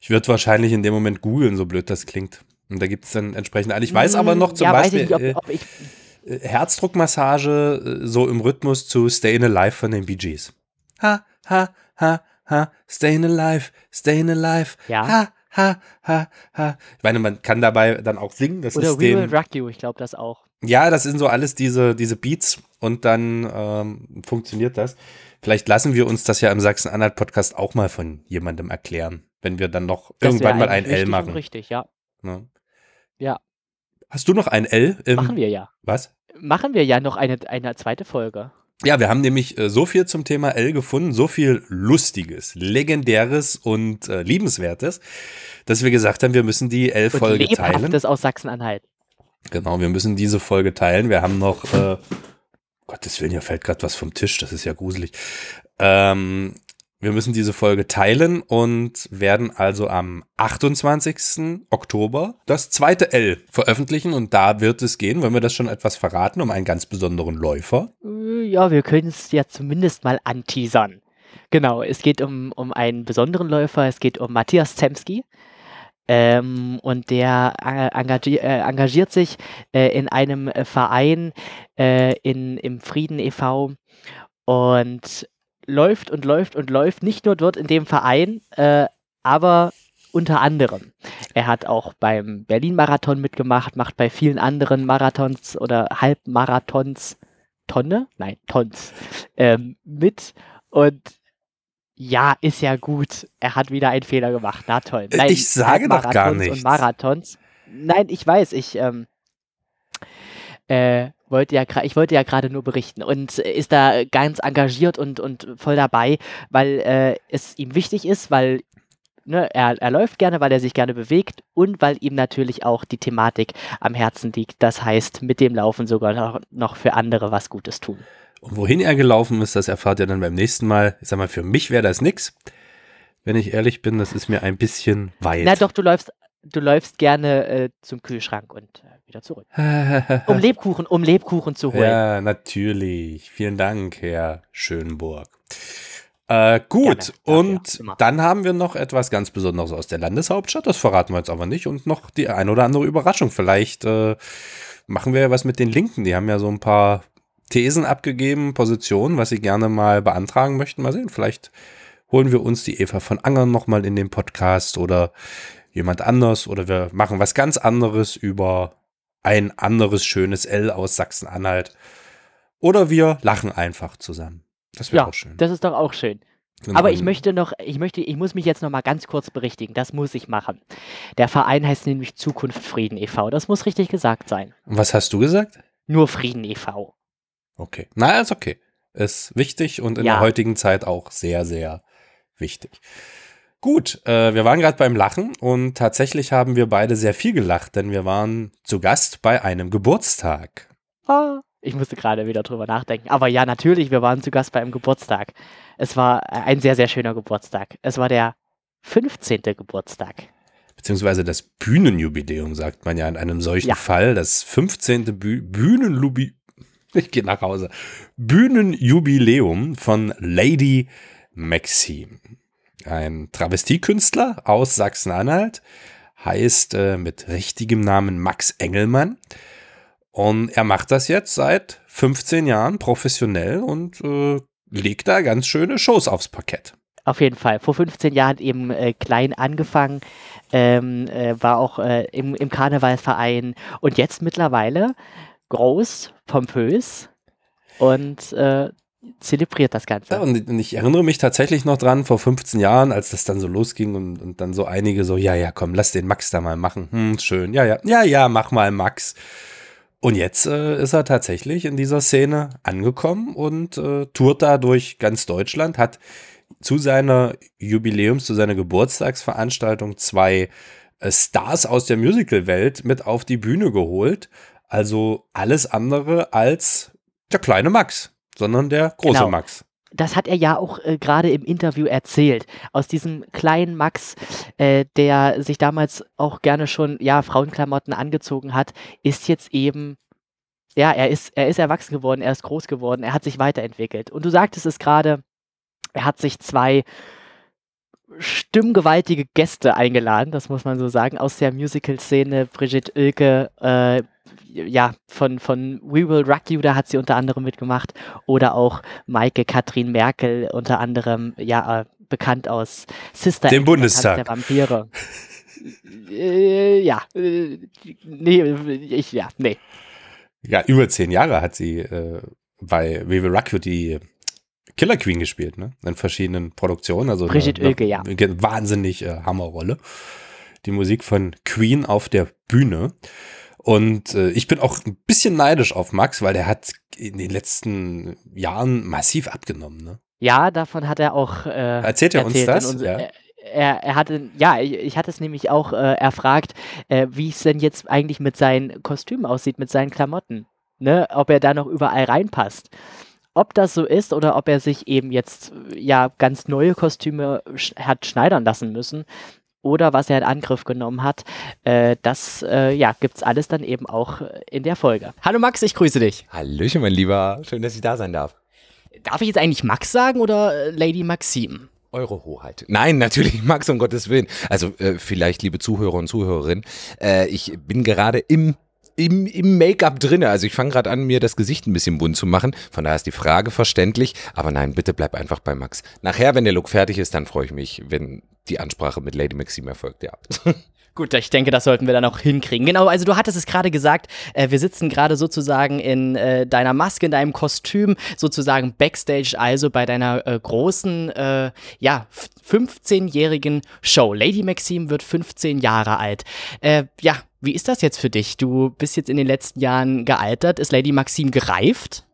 Speaker 2: ich würde wahrscheinlich in dem Moment googeln, so blöd das klingt. Und da gibt es dann entsprechend. Ich weiß aber noch zum ja, Beispiel. Nicht, ob, äh, ob äh, Herzdruckmassage äh, so im Rhythmus zu Stayin' Alive von den Bee Gees. Ha, ha, ha, ha, Stayin' Alive, Stayin' Alive.
Speaker 3: Ja.
Speaker 2: Ha, ha, ha, ha. Ich meine, man kann dabei dann auch singen. Das
Speaker 3: Oder
Speaker 2: ist
Speaker 3: We Will Rock You, ich glaube das auch.
Speaker 2: Ja, das sind so alles diese, diese Beats und dann ähm, funktioniert das. Vielleicht lassen wir uns das ja im Sachsen-Anhalt-Podcast auch mal von jemandem erklären, wenn wir dann noch das irgendwann mal ein L machen.
Speaker 3: Richtig, ja.
Speaker 2: Ne?
Speaker 3: Ja.
Speaker 2: Hast du noch ein L?
Speaker 3: Im, machen wir ja.
Speaker 2: Was?
Speaker 3: Machen wir ja noch eine, eine zweite Folge.
Speaker 2: Ja, wir haben nämlich äh, so viel zum Thema L gefunden, so viel Lustiges, Legendäres und äh, Liebenswertes, dass wir gesagt haben, wir müssen die L-Folge teilen.
Speaker 3: Das aus Sachsen-Anhalt.
Speaker 2: Genau, wir müssen diese Folge teilen. Wir haben noch, äh, Gottes Willen, hier fällt gerade was vom Tisch, das ist ja gruselig. Ähm, wir müssen diese Folge teilen und werden also am 28. Oktober das zweite L veröffentlichen und da wird es gehen, wenn wir das schon etwas verraten, um einen ganz besonderen Läufer.
Speaker 3: Äh, ja, wir können es ja zumindest mal anteasern. Genau, es geht um, um einen besonderen Läufer, es geht um Matthias Zemski. Ähm, und der äh, engagier, äh, engagiert sich äh, in einem äh, Verein äh, in, im Frieden e.V. und läuft und läuft und läuft, nicht nur dort in dem Verein, äh, aber unter anderem. Er hat auch beim Berlin-Marathon mitgemacht, macht bei vielen anderen Marathons oder Halbmarathons Tonne? Nein, Tons ähm, mit und ja, ist ja gut. Er hat wieder einen Fehler gemacht. Na toll. Nein,
Speaker 2: ich sage doch gar nichts.
Speaker 3: Und Marathons. Nein, ich weiß, ich ähm, äh, wollte ja, ich wollte ja gerade nur berichten und äh, ist da ganz engagiert und, und voll dabei, weil äh, es ihm wichtig ist, weil ne, er, er läuft gerne, weil er sich gerne bewegt und weil ihm natürlich auch die Thematik am Herzen liegt. Das heißt, mit dem Laufen sogar noch, noch für andere was Gutes tun.
Speaker 2: Und wohin er gelaufen ist, das erfahrt ihr dann beim nächsten Mal. Ich sag mal, für mich wäre das nix. Wenn ich ehrlich bin, das ist mir ein bisschen weit.
Speaker 3: Na doch, du läufst, du läufst gerne äh, zum Kühlschrank und äh, wieder zurück. [laughs] Um Lebkuchen, um Lebkuchen zu holen.
Speaker 2: Ja, natürlich. Vielen Dank, Herr Schönburg. Äh, gut,
Speaker 3: Gerne,
Speaker 2: und
Speaker 3: immer.
Speaker 2: dann haben wir noch etwas ganz Besonderes aus der Landeshauptstadt. Das verraten wir jetzt aber nicht. Und noch die ein oder andere Überraschung. Vielleicht äh, machen wir ja was mit den Linken. Die haben ja so ein paar Thesen abgegeben, Positionen, was sie gerne mal beantragen möchten. Mal sehen, vielleicht holen wir uns die Eva von Angern nochmal in den Podcast oder jemand anders oder wir machen was ganz anderes über ein anderes schönes L aus Sachsen-Anhalt. Oder wir lachen einfach zusammen. Das wäre
Speaker 3: Ja,
Speaker 2: auch schön.
Speaker 3: das ist doch auch schön.
Speaker 2: Genau.
Speaker 3: Aber ich möchte noch, ich möchte, ich muss mich jetzt noch mal ganz kurz berichtigen. Das muss ich machen. Der Verein heißt nämlich Zukunft Frieden e.V. Das muss richtig gesagt sein.
Speaker 2: Was hast du gesagt?
Speaker 3: Nur Frieden e.V.
Speaker 2: Okay. Na, ist okay. Ist wichtig und in
Speaker 3: Ja.
Speaker 2: der heutigen Zeit auch sehr, sehr wichtig. Gut, äh, wir waren gerade beim Lachen und tatsächlich haben wir beide sehr viel gelacht, denn wir waren zu Gast bei einem Geburtstag.
Speaker 3: Ah, ich musste gerade wieder drüber nachdenken. Aber ja, natürlich, wir waren zu Gast bei einem Geburtstag. Es war äh, ein sehr, sehr schöner Geburtstag. Es war der 15. Geburtstag.
Speaker 2: Beziehungsweise das Bühnenjubiläum, sagt man ja in einem solchen
Speaker 3: Ja.
Speaker 2: Fall. Das 15. Bü Bühnenlubi. [laughs] Ich gehe nach Hause. Bühnenjubiläum von Lady Maxim. Ein Travestiekünstler aus Sachsen-Anhalt. Heißt äh, mit richtigem Namen Max Engelmann. Und er macht das jetzt seit 15 Jahren professionell und äh, legt da ganz schöne Shows aufs Parkett.
Speaker 3: Auf jeden Fall. Vor 15 Jahren eben äh, klein angefangen, ähm, äh, war auch äh, im, im Karnevalverein und jetzt mittlerweile groß, pompös und äh, zelebriert das Ganze.
Speaker 2: Ja, und und ich erinnere mich tatsächlich noch dran, vor 15 Jahren, als das dann so losging und, und dann so einige so, ja, ja, komm, lass den Max da mal machen. Hm, schön, ja, ja, ja, ja, mach mal Max. Und jetzt äh, ist er tatsächlich in dieser Szene angekommen und äh, tourt da durch ganz Deutschland, hat zu seiner Jubiläums-, zu seiner Geburtstagsveranstaltung zwei äh, Stars aus der Musical-Welt mit auf die Bühne geholt. Also alles andere als der kleine Max, sondern der große
Speaker 3: Genau.
Speaker 2: Max.
Speaker 3: das hat er ja auch äh, gerade im Interview erzählt. Aus diesem kleinen Max, äh, der sich damals auch gerne schon ja Frauenklamotten angezogen hat, ist jetzt eben ja, er ist er ist erwachsen geworden, er ist groß geworden, er hat sich weiterentwickelt. Und du sagtest es gerade, er hat sich zwei stimmgewaltige Gäste eingeladen, das muss man so sagen, aus der Musical-Szene. Brigitte Oelke, äh, ja, von, von We Will Rock You, da hat sie unter anderem mitgemacht. Oder auch Maike Katrin Merkel, unter anderem, ja, äh, bekannt aus Sister
Speaker 2: Dem
Speaker 3: Act
Speaker 2: Bundestag.
Speaker 3: der Vampire. äh, ja, äh, nee, ich, ja, nee.
Speaker 2: Ja, über zehn Jahre hat sie äh, bei We Will Rock You die Killer Queen gespielt, ne? In verschiedenen Produktionen. Also
Speaker 3: Brigitte
Speaker 2: eine,
Speaker 3: Oelke, ja.
Speaker 2: Wahnsinnig äh, Hammerrolle. Die Musik von Queen auf der Bühne. Und äh, ich bin auch ein bisschen neidisch auf Max, weil der hat in den letzten Jahren massiv abgenommen, ne?
Speaker 3: Ja, davon hat er auch äh,
Speaker 2: Erzählt er uns
Speaker 3: erzählt in
Speaker 2: das?
Speaker 3: unser-
Speaker 2: Ja.
Speaker 3: Er, er, er hatte, ja, ich, ich hatte es nämlich auch äh, erfragt, äh, wie es denn jetzt eigentlich mit seinen Kostümen aussieht, mit seinen Klamotten. Ne? Ob er da noch überall reinpasst. Ob das so ist oder ob er sich eben jetzt äh, ja ganz neue Kostüme sch hat schneidern lassen müssen oder was er in Angriff genommen hat, äh, das äh, ja, gibt es alles dann eben auch in der Folge.
Speaker 1: Hallo Max, ich grüße dich. Hallöchen, mein Lieber. Schön, dass ich da sein darf.
Speaker 6: Darf ich jetzt eigentlich Max sagen oder äh, Lady Maxim?
Speaker 1: Eure Hoheit. Nein, [laughs] natürlich, Max, um Gottes Willen. Also äh, vielleicht, liebe Zuhörer und Zuhörerinnen, äh, ich bin gerade im im, im Make-up drinne. Also ich fange gerade an, mir das Gesicht ein bisschen bunt zu machen. Von daher ist die Frage verständlich. Aber nein, bitte bleib einfach bei Max. Nachher, wenn der Look fertig ist, dann freue ich mich, wenn die Ansprache mit Lady Maxime erfolgt, ja. [laughs]
Speaker 3: Gut, ich denke, das sollten wir dann auch hinkriegen. Genau, also du hattest es gerade gesagt, äh, wir sitzen gerade sozusagen in äh, deiner Maske, in deinem Kostüm, sozusagen backstage, also bei deiner äh, großen, äh, ja, 15-jährigen Show. Lady Maxime wird 15 Jahre alt. Äh, ja, wie ist das jetzt für dich? Du bist jetzt in den letzten Jahren gealtert. Ist Lady Maxime gereift?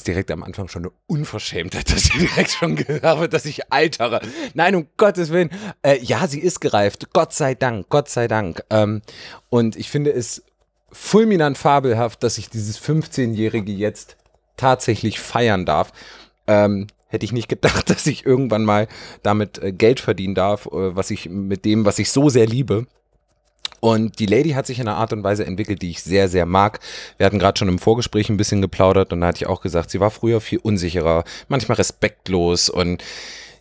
Speaker 1: Ist direkt am Anfang schon eine Unverschämtheit, [laughs] dass ich direkt schon habe, dass ich altere. Nein, um Gottes Willen. Äh, ja, sie ist gereift. Gott sei Dank, Gott sei Dank. Ähm, und ich finde es fulminant fabelhaft, dass ich dieses 15-Jährige jetzt tatsächlich feiern darf. Ähm, hätte ich nicht gedacht, [laughs] dass ich irgendwann mal damit äh, Geld verdienen darf, äh, was ich mit dem, was ich so sehr liebe. Und die Lady hat sich in einer Art und Weise entwickelt, die ich sehr, sehr mag. Wir hatten gerade schon im Vorgespräch ein bisschen geplaudert und da hatte ich auch gesagt, sie war früher viel unsicherer, manchmal respektlos und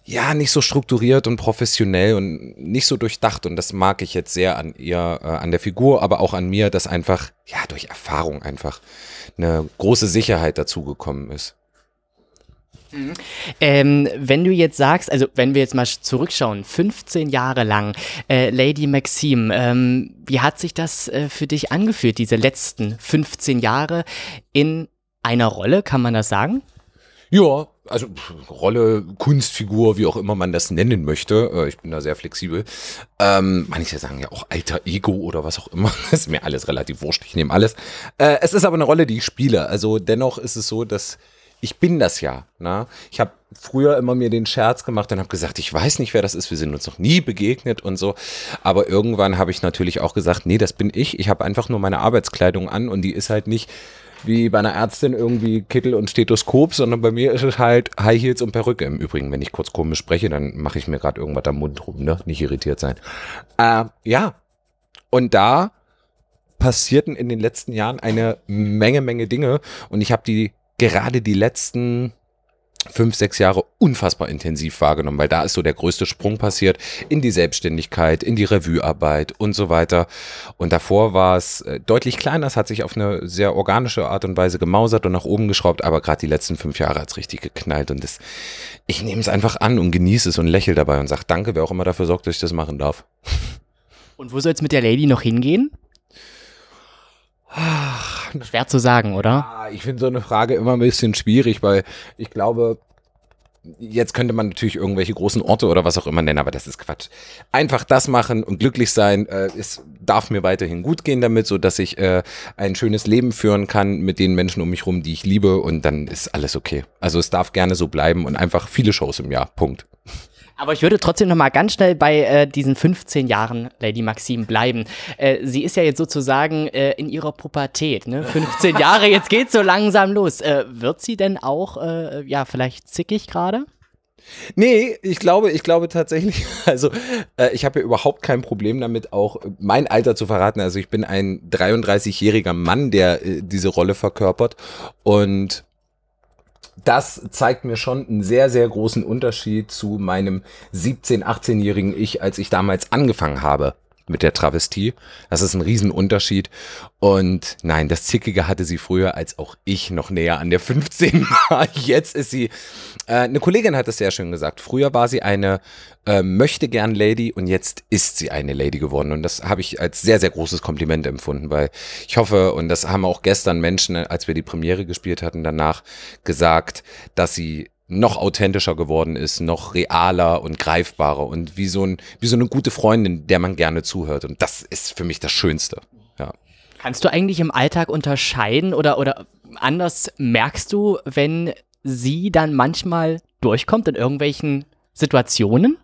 Speaker 1: ja, nicht so strukturiert und professionell und nicht so durchdacht. Und das mag ich jetzt sehr an ihr, äh, an der Figur, aber auch an mir, dass einfach, ja, durch Erfahrung einfach eine große Sicherheit dazugekommen ist.
Speaker 3: Mhm. Ähm, wenn du jetzt sagst, also wenn wir jetzt mal zurückschauen, 15 Jahre lang, äh, Lady Maxime, ähm, wie hat sich das äh, für dich angefühlt, diese letzten 15 Jahre in einer Rolle, kann man das sagen?
Speaker 1: Ja, also Rolle, Kunstfigur, wie auch immer man das nennen möchte. Äh, ich bin da sehr flexibel. Ähm, manche sagen ja auch alter Ego oder was auch immer. Das [laughs] ist mir alles relativ wurscht. Ich nehme alles. Äh, es ist aber eine Rolle, die ich spiele. Also dennoch ist es so, dass ich bin das ja. Ne? Ich habe früher immer mir den Scherz gemacht und habe gesagt, ich weiß nicht, wer das ist, wir sind uns noch nie begegnet und so. Aber irgendwann habe ich natürlich auch gesagt, nee, das bin ich. Ich habe einfach nur meine Arbeitskleidung an und die ist halt nicht wie bei einer Ärztin irgendwie Kittel und Stethoskop, sondern bei mir ist es halt High Heels und Perücke. Im Übrigen, wenn ich kurz komisch spreche, dann mache ich mir gerade irgendwas am Mund rum, ne? Nicht irritiert sein. Äh, ja. Und da passierten in den letzten Jahren eine Menge, Menge Dinge und ich habe die gerade die letzten fünf, sechs Jahre unfassbar intensiv wahrgenommen, weil da ist so der größte Sprung passiert in die Selbstständigkeit, in die Revuearbeit und so weiter. Und davor war es äh, deutlich kleiner, es hat sich auf eine sehr organische Art und Weise gemausert und nach oben geschraubt, aber gerade die letzten fünf Jahre hat es richtig geknallt und das, ich nehme es einfach an und genieße es und lächle dabei und sage danke, wer auch immer dafür sorgt, dass ich das machen darf.
Speaker 3: Und wo soll es mit der Lady noch hingehen?
Speaker 1: Ach, [laughs]
Speaker 3: Schwer zu sagen, oder?
Speaker 1: Ja, ich finde so eine Frage immer ein bisschen schwierig, weil ich glaube, jetzt könnte man natürlich irgendwelche großen Orte oder was auch immer nennen, aber das ist Quatsch. Einfach das machen und glücklich sein. Äh, es darf mir weiterhin gut gehen damit, so dass ich äh, ein schönes Leben führen kann mit den Menschen um mich rum, die ich liebe und dann ist alles okay. Also es darf gerne so bleiben und einfach viele Shows im Jahr. Punkt.
Speaker 3: Aber ich würde trotzdem noch mal ganz schnell bei äh, diesen 15 Jahren Lady Maxime bleiben. Äh, sie ist ja jetzt sozusagen äh, in ihrer Pubertät, ne? 15 [laughs] Jahre, jetzt geht's so langsam los. Äh, wird sie denn auch, äh, ja, vielleicht zickig gerade?
Speaker 1: Nee, ich glaube, ich glaube tatsächlich, [laughs] also äh, ich habe ja überhaupt kein Problem damit, auch mein Alter zu verraten. Also ich bin ein 33-jähriger Mann, der äh, diese Rolle verkörpert und das zeigt mir schon einen sehr, sehr großen Unterschied zu meinem 17-, 18-jährigen Ich, als ich damals angefangen habe mit der Travestie. Das ist ein Riesenunterschied. Und nein, das Zickige hatte sie früher, als auch ich noch näher an der 15 [laughs] war. Jetzt ist sie, äh, eine Kollegin hat es sehr schön gesagt. Früher war sie eine äh, möchte gern Lady und jetzt ist sie eine Lady geworden. Und das habe ich als sehr, sehr großes Kompliment empfunden, weil ich hoffe, und das haben auch gestern Menschen, als wir die Premiere gespielt hatten, danach gesagt, dass sie noch authentischer geworden ist, noch realer und greifbarer und wie so, ein, wie so eine gute Freundin, der man gerne zuhört. Und das ist für mich das Schönste. Ja.
Speaker 3: Kannst du eigentlich im Alltag unterscheiden oder, oder anders merkst du, wenn sie dann manchmal durchkommt in irgendwelchen Situationen?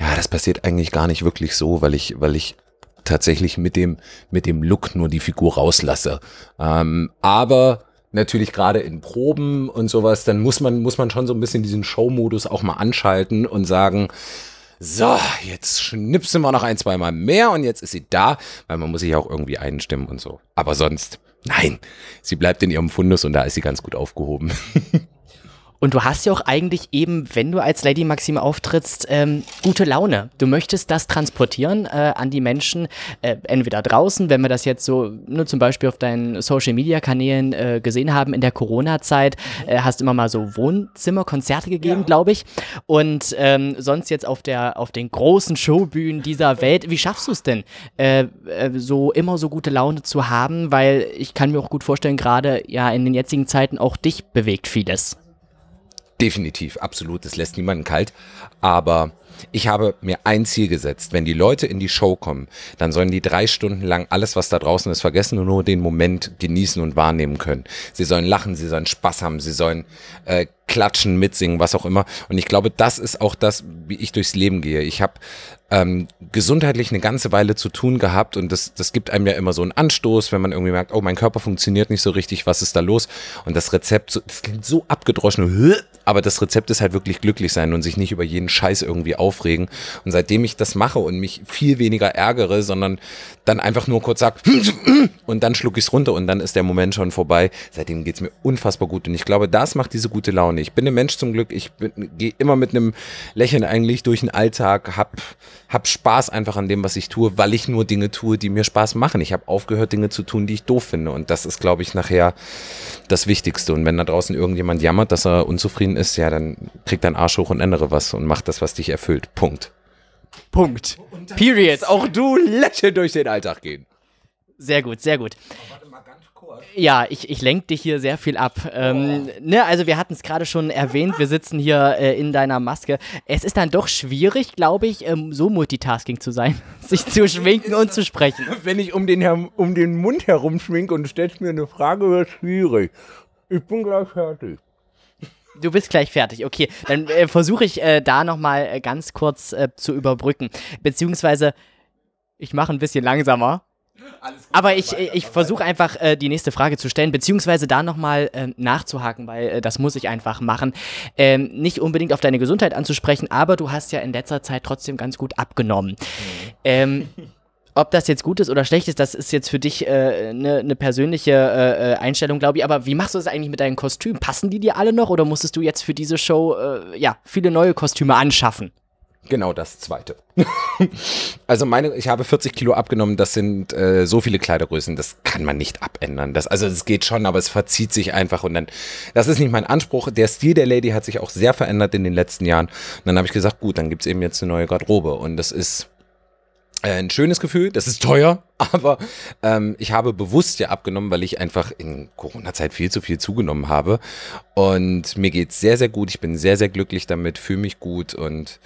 Speaker 1: Ja, das passiert eigentlich gar nicht wirklich so, weil ich, weil ich tatsächlich mit dem, mit dem Look nur die Figur rauslasse. Ähm, aber natürlich gerade in Proben und sowas, dann muss man, muss man schon so ein bisschen diesen Show-Modus auch mal anschalten und sagen, so, jetzt schnipsen wir noch ein, zwei Mal mehr und jetzt ist sie da, weil man muss sich auch irgendwie einstimmen und so. Aber sonst, nein, sie bleibt in ihrem Fundus und da ist sie ganz gut aufgehoben. [laughs]
Speaker 3: Und du hast ja auch eigentlich eben, wenn du als Lady Maxime auftrittst, ähm, gute Laune. Du möchtest das transportieren äh, an die Menschen, äh, entweder draußen, wenn wir das jetzt so nur zum Beispiel auf deinen Social Media Kanälen äh, gesehen haben in der Corona-Zeit, äh, hast immer mal so Wohnzimmerkonzerte gegeben, glaube ich. Und ähm, sonst jetzt auf der auf den großen Showbühnen dieser Welt. Wie schaffst du es denn, äh, äh, so immer so gute Laune zu haben? Weil ich kann mir auch gut vorstellen, gerade ja in den jetzigen Zeiten auch dich bewegt vieles.
Speaker 1: Definitiv, absolut. Das lässt niemanden kalt. Aber ich habe mir ein Ziel gesetzt. Wenn die Leute in die Show kommen, dann sollen die drei Stunden lang alles, was da draußen ist, vergessen und nur den Moment genießen und wahrnehmen können. Sie sollen lachen, sie sollen Spaß haben, sie sollen äh, klatschen, mitsingen, was auch immer. Und ich glaube, das ist auch das, wie ich durchs Leben gehe. Ich habe ähm, gesundheitlich eine ganze Weile zu tun gehabt und das, das gibt einem ja immer so einen Anstoß, wenn man irgendwie merkt, oh, mein Körper funktioniert nicht so richtig, was ist da los? Und das Rezept, das klingt so abgedroschen, aber das Rezept ist halt wirklich glücklich sein und sich nicht über jeden Scheiß irgendwie aufregen. Und seitdem ich das mache und mich viel weniger ärgere, sondern dann einfach nur kurz sag und dann schluck ich's runter und dann ist der Moment schon vorbei. Seitdem geht's mir unfassbar gut und ich glaube, das macht diese gute Laune. Ich bin ein Mensch zum Glück, ich gehe immer mit einem Lächeln eigentlich durch den Alltag, hab hab Spaß einfach an dem, was ich tue, weil ich nur Dinge tue, die mir Spaß machen. Ich habe aufgehört, Dinge zu tun, die ich doof finde. Und das ist, glaube ich, nachher das Wichtigste. Und wenn da draußen irgendjemand jammert, dass er unzufrieden ist, ja, dann kriegt dein Arsch hoch und ändere was und mach das, was dich erfüllt. Punkt.
Speaker 3: Punkt. Period.
Speaker 1: Auch du lächeln durch den Alltag gehen.
Speaker 3: Sehr gut, sehr gut. Ja, ich, ich lenke dich hier sehr viel ab. Ähm, ne, also wir hatten es gerade schon erwähnt, wir sitzen hier äh, in deiner Maske. Es ist dann doch schwierig, glaube ich, ähm, so Multitasking zu sein, [laughs] sich zu schminken und zu sprechen. [laughs]
Speaker 1: Wenn ich um den, um den Mund herum schminke und stellst mir eine Frage, wird schwierig. Ich bin gleich fertig.
Speaker 3: Du bist gleich fertig, okay. Dann äh, versuche ich äh, da nochmal äh, ganz kurz äh, zu überbrücken. Beziehungsweise, ich mache ein bisschen langsamer. [laughs] Aber ich, ich versuche einfach äh, die nächste Frage zu stellen, beziehungsweise da nochmal äh, nachzuhaken, weil äh, das muss ich einfach machen. Ähm, nicht unbedingt auf deine Gesundheit anzusprechen, aber du hast ja in letzter Zeit trotzdem ganz gut abgenommen. Mhm. Ähm, ob das jetzt gut ist oder schlecht ist, das ist jetzt für dich eine äh, ne, ne persönliche äh, äh, Einstellung, glaube ich. Aber wie machst du das eigentlich mit deinen Kostümen? Passen die dir alle noch oder musstest du jetzt für diese Show äh, ja viele neue Kostüme anschaffen?
Speaker 1: Genau das zweite. [laughs] also meine, ich habe 40 Kilo abgenommen, das sind äh, so viele Kleidergrößen, das kann man nicht abändern. Das, also es geht schon, aber es verzieht sich einfach und dann, das ist nicht mein Anspruch. Der Stil der Lady hat sich auch sehr verändert in den letzten Jahren. Und dann habe ich gesagt, gut, dann gibt es eben jetzt eine neue Garderobe und das ist äh, ein schönes Gefühl, das ist teuer, [laughs] aber ähm, ich habe bewusst ja abgenommen, weil ich einfach in Corona-Zeit viel zu viel zugenommen habe. Und mir geht es sehr, sehr gut. Ich bin sehr, sehr glücklich damit, fühle mich gut und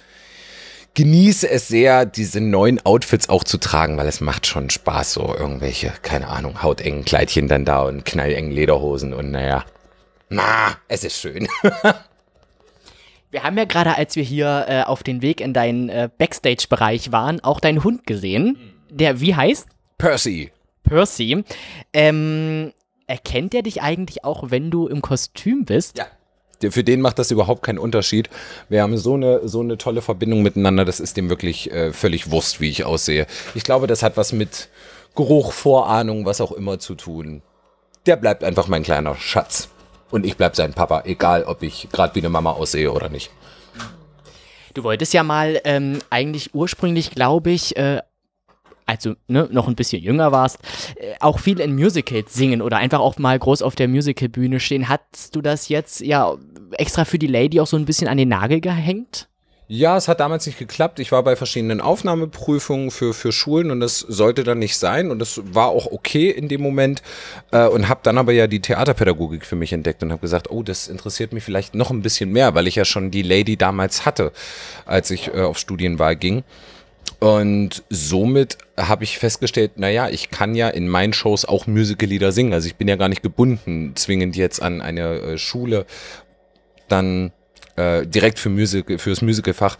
Speaker 1: genieße es sehr, diese neuen Outfits auch zu tragen, weil es macht schon Spaß, so irgendwelche, keine Ahnung, hautengen Kleidchen dann da und knallengen Lederhosen und naja, na, es ist schön. [laughs]
Speaker 3: Wir haben ja gerade, als wir hier äh, auf den Weg in deinen äh, Backstage-Bereich waren, auch deinen Hund gesehen. Der, wie heißt?
Speaker 1: Percy.
Speaker 3: Percy. Ähm, erkennt er dich eigentlich auch, wenn du im Kostüm bist?
Speaker 1: Ja. Für den macht das überhaupt keinen Unterschied. Wir haben so eine, so eine tolle Verbindung miteinander, das ist dem wirklich äh, völlig Wurst, wie ich aussehe. Ich glaube, das hat was mit Geruch, Vorahnung, was auch immer zu tun. Der bleibt einfach mein kleiner Schatz und ich bleib sein Papa, egal ob ich gerade wie eine Mama aussehe oder nicht.
Speaker 3: Du wolltest ja mal ähm, eigentlich ursprünglich, glaube ich, äh, als du ne, noch ein bisschen jünger warst, äh, auch viel in Musicals singen oder einfach auch mal groß auf der Musicalbühne stehen. Hast du das jetzt ja extra für die Lady auch so ein bisschen an den Nagel gehängt?
Speaker 1: Ja, es hat damals nicht geklappt. Ich war bei verschiedenen Aufnahmeprüfungen für, für Schulen und das sollte dann nicht sein und das war auch okay in dem Moment äh, und habe dann aber ja die Theaterpädagogik für mich entdeckt und habe gesagt, oh, das interessiert mich vielleicht noch ein bisschen mehr, weil ich ja schon die Lady damals hatte, als ich äh, auf Studienwahl ging. Und somit habe ich festgestellt, naja, ich kann ja in meinen Shows auch Musical-Lieder singen. Also ich bin ja gar nicht gebunden zwingend jetzt an eine äh, Schule. Dann äh, direkt für Musical, fürs Musicalfach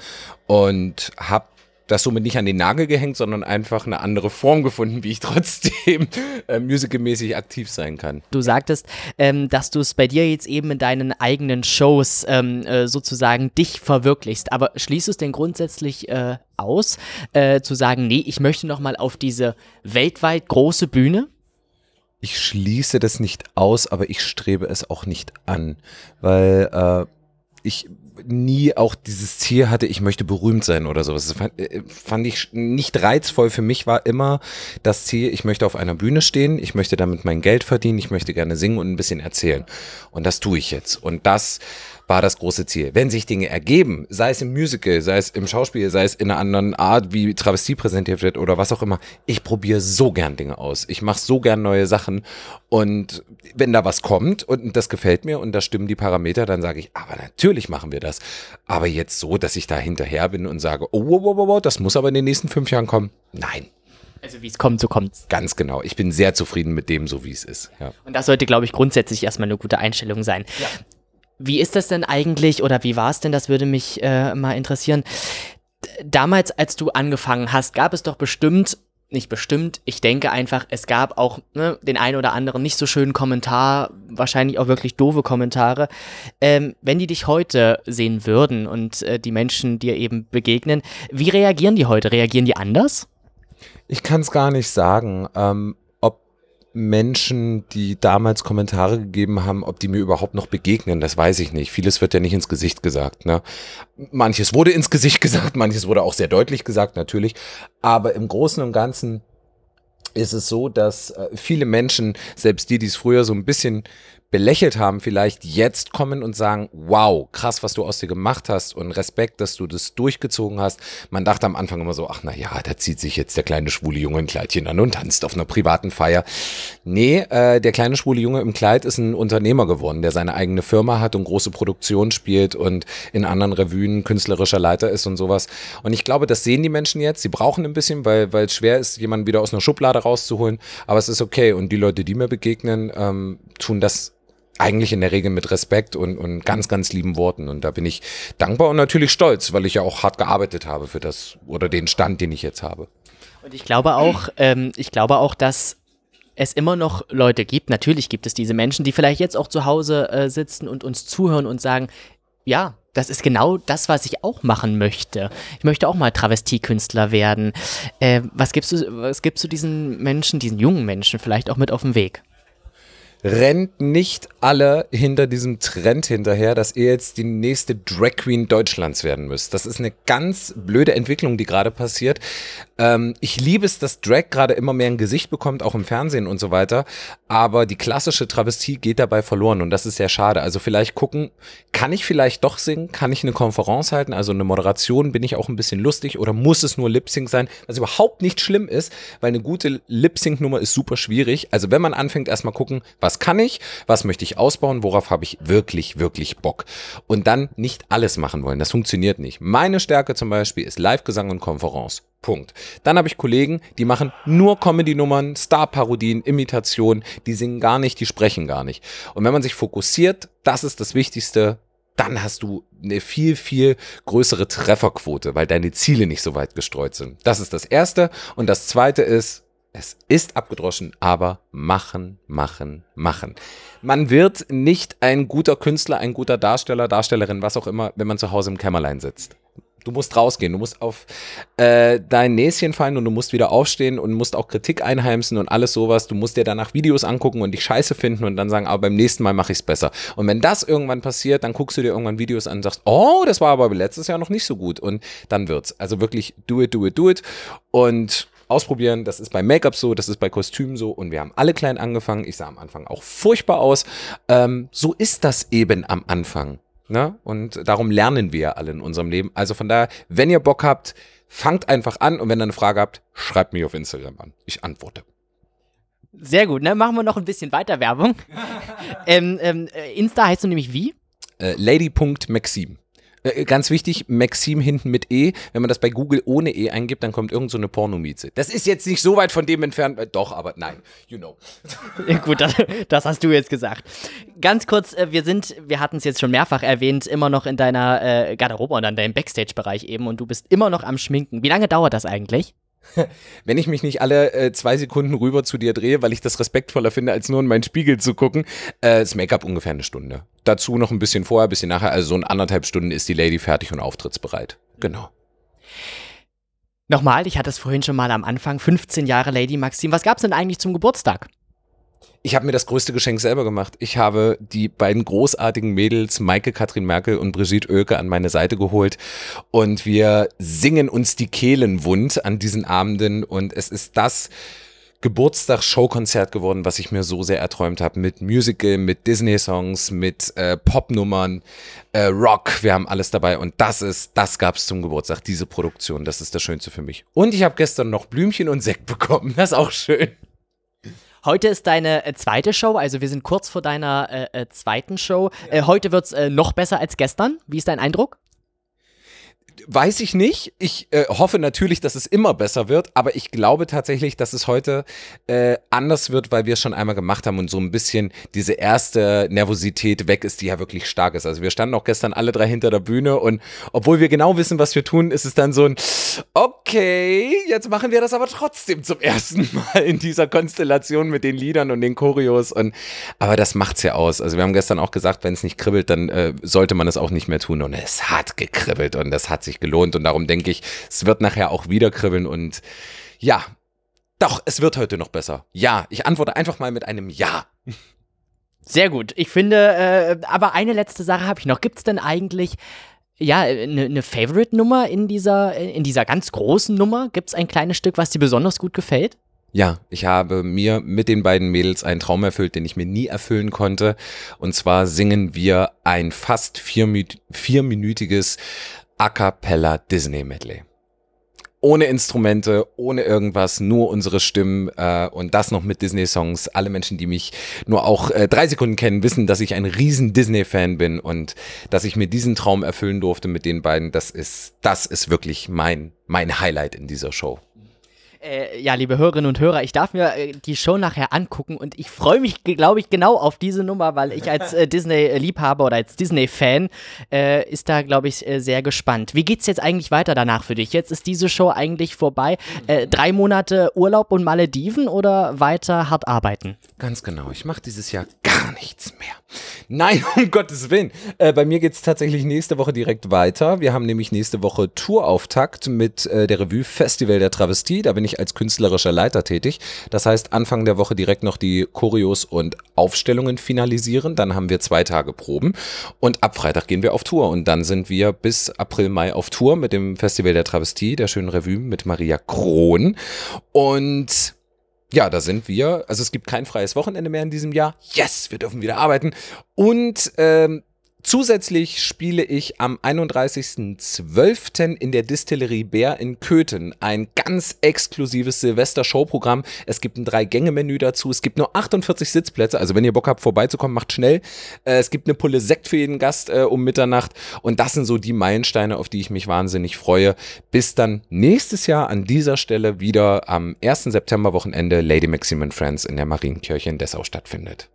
Speaker 1: und habe das somit nicht an den Nagel gehängt, sondern einfach eine andere Form gefunden, wie ich trotzdem [laughs] äh, musicalmäßig aktiv sein kann.
Speaker 3: Du sagtest, ähm, dass du es bei dir jetzt eben in deinen eigenen Shows ähm, äh, sozusagen dich verwirklichst. Aber schließt es denn grundsätzlich äh, aus, äh, zu sagen, nee, ich möchte nochmal auf diese weltweit große Bühne?
Speaker 1: Ich schließe das nicht aus, aber ich strebe es auch nicht an, weil äh, ich nie auch dieses Ziel hatte, ich möchte berühmt sein oder sowas. Das fand, äh, fand ich nicht reizvoll. Für mich war immer das Ziel, ich möchte auf einer Bühne stehen, ich möchte damit mein Geld verdienen, ich möchte gerne singen und ein bisschen erzählen. Und das tue ich jetzt. Und das war das große Ziel. Wenn sich Dinge ergeben, sei es im Musical, sei es im Schauspiel, sei es in einer anderen Art, wie Travestie präsentiert wird oder was auch immer, ich probiere so gern Dinge aus. Ich mache so gern neue Sachen und wenn da was kommt und das gefällt mir und da stimmen die Parameter, dann sage ich, aber natürlich machen wir das. Aber jetzt so, dass ich da hinterher bin und sage, oh, oh, oh, oh, das muss aber in den nächsten fünf Jahren kommen. Nein.
Speaker 3: Also wie es kommt, so kommt's.
Speaker 1: Ganz genau. Ich bin sehr zufrieden mit dem, so wie es ist. Ja.
Speaker 3: Und das sollte, glaube ich, grundsätzlich erstmal eine gute Einstellung sein. Ja. Wie ist das denn eigentlich oder wie war es denn? Das würde mich äh, mal interessieren. Damals, als du angefangen hast, gab es doch bestimmt, nicht bestimmt, ich denke einfach, es gab auch ne, den einen oder anderen nicht so schönen Kommentar, wahrscheinlich auch wirklich doofe Kommentare. Ähm, wenn die dich heute sehen würden und äh, die Menschen dir eben begegnen, wie reagieren die heute? Reagieren die anders?
Speaker 1: Ich kann es gar nicht sagen. Ähm, Menschen, die damals Kommentare gegeben haben, ob die mir überhaupt noch begegnen, das weiß ich nicht. Vieles wird ja nicht ins Gesicht gesagt. Ne? Manches wurde ins Gesicht [laughs] gesagt, manches wurde auch sehr deutlich gesagt, natürlich. Aber im Großen und Ganzen ist es so, dass äh, viele Menschen, selbst die, die es früher so ein bisschen belächelt haben, vielleicht jetzt kommen und sagen, wow, krass, was du aus dir gemacht hast und Respekt, dass du das durchgezogen hast. Man dachte am Anfang immer so, ach na ja, da zieht sich jetzt der kleine schwule Junge ein Kleidchen an und tanzt auf einer privaten Feier. Nee, äh, der kleine schwule Junge im Kleid ist ein Unternehmer geworden, der seine eigene Firma hat und große Produktion spielt und in anderen Revuen künstlerischer Leiter ist und sowas. Und ich glaube, das sehen die Menschen jetzt. Sie brauchen ein bisschen, weil, weil es schwer ist, jemanden wieder aus einer Schublade rauszuholen. Aber es ist okay. Und die Leute, die mir begegnen, ähm, tun das eigentlich in der Regel mit Respekt und, und ganz, ganz lieben Worten. Und da bin ich dankbar und natürlich stolz, weil ich ja auch hart gearbeitet habe für das oder den Stand, den ich jetzt habe.
Speaker 3: Und ich glaube auch, ähm, ich glaube auch, dass es immer noch Leute gibt, natürlich gibt es diese Menschen, die vielleicht jetzt auch zu Hause äh, sitzen und uns zuhören und sagen, ja, das ist genau das, was ich auch machen möchte. Ich möchte auch mal Travestiekünstler werden. Äh, was gibst du, was gibst du diesen Menschen, diesen jungen Menschen vielleicht auch mit auf den Weg?
Speaker 1: Rennt nicht alle hinter diesem Trend hinterher, dass ihr jetzt die nächste Drag Queen Deutschlands werden müsst. Das ist eine ganz blöde Entwicklung, die gerade passiert. Ähm, ich liebe es, dass Drag gerade immer mehr ein Gesicht bekommt, auch im Fernsehen und so weiter. Aber die klassische Travestie geht dabei verloren und das ist sehr schade. Also vielleicht gucken, kann ich vielleicht doch singen? Kann ich eine Konferenz halten? Also eine Moderation? Bin ich auch ein bisschen lustig oder muss es nur Lip-Sync sein? Was überhaupt nicht schlimm ist, weil eine gute Lip-Sync-Nummer ist super schwierig. Also wenn man anfängt, erstmal gucken, was was kann ich, was möchte ich ausbauen, worauf habe ich wirklich, wirklich Bock. Und dann nicht alles machen wollen. Das funktioniert nicht. Meine Stärke zum Beispiel ist Live-Gesang und Konferenz. Punkt. Dann habe ich Kollegen, die machen nur Comedy-Nummern, Star-Parodien, Imitationen, die singen gar nicht, die sprechen gar nicht. Und wenn man sich fokussiert, das ist das Wichtigste, dann hast du eine viel, viel größere Trefferquote, weil deine Ziele nicht so weit gestreut sind. Das ist das Erste. Und das Zweite ist, es ist abgedroschen, aber machen, machen, machen. Man wird nicht ein guter Künstler, ein guter Darsteller, Darstellerin, was auch immer, wenn man zu Hause im Kämmerlein sitzt. Du musst rausgehen, du musst auf äh, dein Näschen fallen und du musst wieder aufstehen und musst auch Kritik einheimsen und alles sowas. Du musst dir danach Videos angucken und dich scheiße finden und dann sagen, aber beim nächsten Mal mache ich es besser. Und wenn das irgendwann passiert, dann guckst du dir irgendwann Videos an und sagst, oh, das war aber letztes Jahr noch nicht so gut. Und dann wird's. Also wirklich do it, do it, do it. Und ausprobieren. Das ist bei Make-up so, das ist bei Kostümen so und wir haben alle klein angefangen. Ich sah am Anfang auch furchtbar aus. Ähm, so ist das eben am Anfang. Ne? Und darum lernen wir alle in unserem Leben. Also von daher, wenn ihr Bock habt, fangt einfach an und wenn ihr eine Frage habt, schreibt mich auf Instagram an. Ich antworte.
Speaker 3: Sehr gut, ne? Machen wir noch ein bisschen weiter Werbung. [laughs] ähm, ähm, Insta heißt du nämlich wie?
Speaker 1: Äh, Lady.maxim. Äh, ganz wichtig, Maxim hinten mit E. Wenn man das bei Google ohne E eingibt, dann kommt irgend so eine Pornomieze. Das ist jetzt nicht so weit von dem entfernt. Äh, doch, aber nein, you know. [laughs]
Speaker 3: Gut, das, das, hast du jetzt gesagt. Ganz kurz, äh, wir sind, wir hatten es jetzt schon mehrfach erwähnt, immer noch in deiner äh, Garderobe und an deinem Backstage-Bereich eben und du bist immer noch am Schminken. Wie lange dauert das eigentlich? [laughs]
Speaker 1: Wenn ich mich nicht alle äh, zwei Sekunden rüber zu dir drehe, weil ich das respektvoller finde, als nur in meinen Spiegel zu gucken, äh, ist Make-up ungefähr eine Stunde. Dazu noch ein bisschen vorher, ein bisschen nachher. Also so in anderthalb Stunden ist die Lady fertig und auftrittsbereit. Genau.
Speaker 3: Nochmal, ich hatte es vorhin schon mal am Anfang, 15 Jahre Lady Maxim. Was gab es denn eigentlich zum Geburtstag?
Speaker 1: Ich habe mir das größte Geschenk selber gemacht. Ich habe die beiden großartigen Mädels, Maike Katrin Merkel und Brigitte Oelke, an meine Seite geholt. Und wir singen uns die Kehlen wund an diesen Abenden. Und es ist das Geburtstags-Showkonzert geworden, was ich mir so sehr erträumt habe. Mit Musical, mit Disney-Songs, mit äh, Popnummern, äh, Rock. Wir haben alles dabei. Und das ist, das gab es zum Geburtstag, diese Produktion. Das ist das Schönste für mich. Und ich habe gestern noch Blümchen und Sekt bekommen. Das ist auch schön.
Speaker 3: Heute ist deine äh, zweite Show, also wir sind kurz vor deiner äh, äh, zweiten Show. Äh, heute wird es äh, noch besser als gestern. Wie ist dein Eindruck?
Speaker 1: Weiß ich nicht. Ich äh, hoffe natürlich, dass es immer besser wird, aber ich glaube tatsächlich, dass es heute äh, anders wird, weil wir es schon einmal gemacht haben und so ein bisschen diese erste Nervosität weg ist, die ja wirklich stark ist. Also wir standen auch gestern alle drei hinter der Bühne und obwohl wir genau wissen, was wir tun, ist es dann so ein, okay, jetzt machen wir das aber trotzdem zum ersten [laughs] Mal in dieser Konstellation mit den Liedern und den Choreos und aber das macht's ja aus. Also wir haben gestern auch gesagt, wenn es nicht kribbelt, dann äh, sollte man es auch nicht mehr tun und es hat gekribbelt und das hat sich gelohnt und darum denke ich, es wird nachher auch wieder kribbeln und ja, doch, es wird heute noch besser. Ja, ich antworte einfach mal mit einem Ja.
Speaker 3: Sehr gut. Ich finde, äh, aber eine letzte Sache habe ich noch. Gibt es denn eigentlich ja, eine ne, Favorite-Nummer in dieser, in dieser ganz großen Nummer? Gibt es ein kleines Stück, was dir besonders gut gefällt?
Speaker 1: Ja, ich habe mir mit den beiden Mädels einen Traum erfüllt, den ich mir nie erfüllen konnte. Und zwar singen wir ein fast vierminütiges A cappella Disney Medley ohne Instrumente, ohne irgendwas, nur unsere Stimmen äh, und das noch mit Disney-Songs. Alle Menschen, die mich nur auch äh, drei Sekunden kennen, wissen, dass ich ein riesen Disney-Fan bin und dass ich mir diesen Traum erfüllen durfte mit den beiden. Das ist, das ist wirklich mein, mein Highlight in dieser Show.
Speaker 3: Äh, ja, liebe Hörerinnen und Hörer, ich darf mir äh, die Show nachher angucken und ich freue mich, glaube ich, genau auf diese Nummer, weil ich als äh, Disney-Liebhaber oder als Disney-Fan äh, ist da, glaube ich, äh, sehr gespannt. Wie geht's jetzt eigentlich weiter danach für dich? Jetzt ist diese Show eigentlich vorbei. Drei Monate Urlaub und Malediven oder weiter hart arbeiten?
Speaker 1: Ganz genau. Ich mache dieses Jahr gar nichts mehr. Nein, [laughs] um Gottes Willen. Bei mir geht es tatsächlich nächste Woche direkt weiter. Wir haben nämlich nächste Woche Tourauftakt mit der Revue Festival der Travestie. Da bin ich als künstlerischer Leiter tätig. Das heißt, Anfang der Woche direkt noch die Choreos und Aufstellungen finalisieren. Dann haben wir zwei Tage Proben. Und ab Freitag gehen wir auf Tour. Und dann sind wir bis April, Mai auf Tour mit dem Festival der Travestie, der schönen Revue mit Maria Krohn. Und ja, da sind wir. Also es gibt kein freies Wochenende mehr in diesem Jahr. Yes, wir dürfen wieder arbeiten. Und ähm, Zusätzlich spiele ich am 31.12. in der Distillerie Bär in Köthen ein ganz exklusives Silvester-Showprogramm. Es gibt ein Drei-Gänge-Menü dazu. Es gibt nur 48 Sitzplätze. Also wenn ihr Bock habt, vorbeizukommen, macht schnell. Äh, es gibt eine Pulle Sekt für jeden Gast äh, um Mitternacht. Und das sind so die Meilensteine, auf die ich mich wahnsinnig freue. Bis dann nächstes Jahr an dieser Stelle wieder am 1. September-Wochenende Lady Maxim Friends in der Marienkirche in Dessau stattfindet.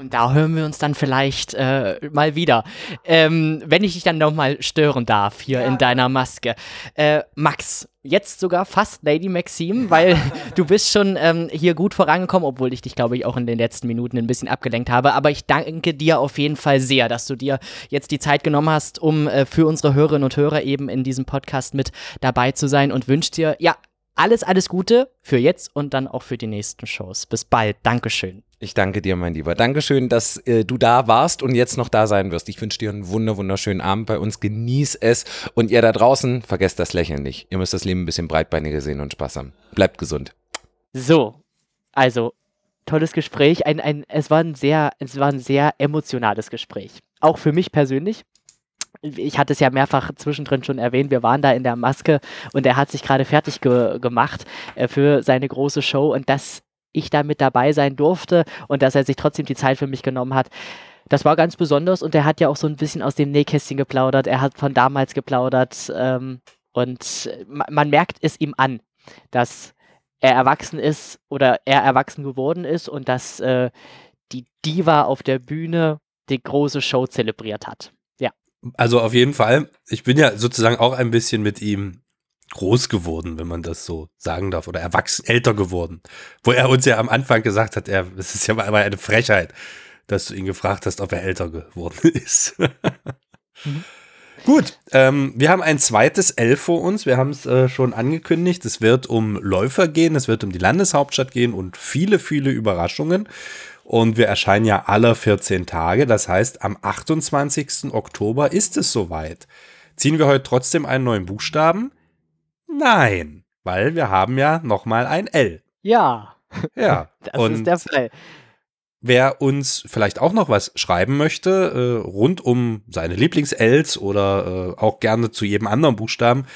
Speaker 3: Und da hören wir uns dann vielleicht äh, mal wieder. Ähm, wenn ich dich dann nochmal stören darf hier ja. in deiner Maske. Äh, Max, jetzt sogar fast Lady Maxim, weil [laughs] du bist schon ähm, hier gut vorangekommen, obwohl ich dich, glaube ich, auch in den letzten Minuten ein bisschen abgelenkt habe. Aber ich danke dir auf jeden Fall sehr, dass du dir jetzt die Zeit genommen hast, um äh, für unsere Hörerinnen und Hörer eben in diesem Podcast mit dabei zu sein und wünsche dir, ja, alles, alles Gute für jetzt und dann auch für die nächsten Shows. Bis bald. Dankeschön.
Speaker 1: Ich danke dir, mein Lieber. Dankeschön, dass äh, du da warst und jetzt noch da sein wirst. Ich wünsche dir einen wunder, wunderschönen Abend bei uns. Genieß es. Und ihr da draußen, vergesst das Lächeln nicht. Ihr müsst das Leben ein bisschen breitbeiniger sehen und Spaß haben. Bleibt gesund.
Speaker 3: So, also tolles Gespräch. Ein, ein, es, war ein sehr, es war ein sehr emotionales Gespräch. Auch für mich persönlich ich hatte es ja mehrfach zwischendrin schon erwähnt, wir waren da in der Maske und er hat sich gerade fertig ge gemacht äh, für seine große Show und dass ich da mit dabei sein durfte und dass er sich trotzdem die Zeit für mich genommen hat. Das war ganz besonders und er hat ja auch so ein bisschen aus dem Nähkästchen geplaudert. Er hat von damals geplaudert ähm, und man merkt es ihm an, dass er erwachsen ist oder er erwachsen geworden ist und dass äh, die Diva auf der Bühne die große Show zelebriert hat.
Speaker 2: Also auf jeden Fall. Ich bin ja sozusagen auch ein bisschen mit ihm groß geworden, wenn man das so sagen darf, oder erwachsen, älter geworden. Wo er uns ja am Anfang gesagt hat, er, es ist ja mal eine Frechheit, dass du ihn gefragt hast, ob er älter geworden [laughs] ist.
Speaker 3: mhm.
Speaker 2: Gut, ähm, wir haben ein zweites L vor uns. Wir haben es äh, schon angekündigt. Es wird um Läufer gehen, es wird um die Landeshauptstadt gehen und viele, viele Überraschungen. Und wir erscheinen ja alle 14 Tage. Das heißt, am 28. Oktober ist es soweit. Ziehen wir heute trotzdem einen neuen Buchstaben? Nein, weil wir haben ja nochmal ein L.
Speaker 3: Ja,
Speaker 2: Ja, [laughs]
Speaker 3: das
Speaker 2: und
Speaker 3: ist der Fall.
Speaker 2: wer uns vielleicht auch noch was schreiben möchte, äh, rund um seine Lieblings-Ls oder äh, auch gerne zu jedem anderen Buchstaben,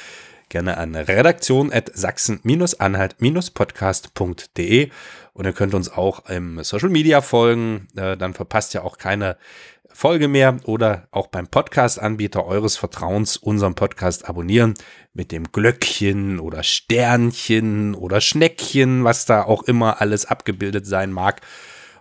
Speaker 2: gerne an redaktion at sachsen-anhalt-podcast.de und ihr könnt uns auch im Social Media folgen, äh, dann verpasst ihr auch keine Folge mehr oder auch beim Podcast-Anbieter eures Vertrauens unseren Podcast abonnieren mit dem Glöckchen oder Sternchen oder Schneckchen, was da auch immer alles abgebildet sein mag.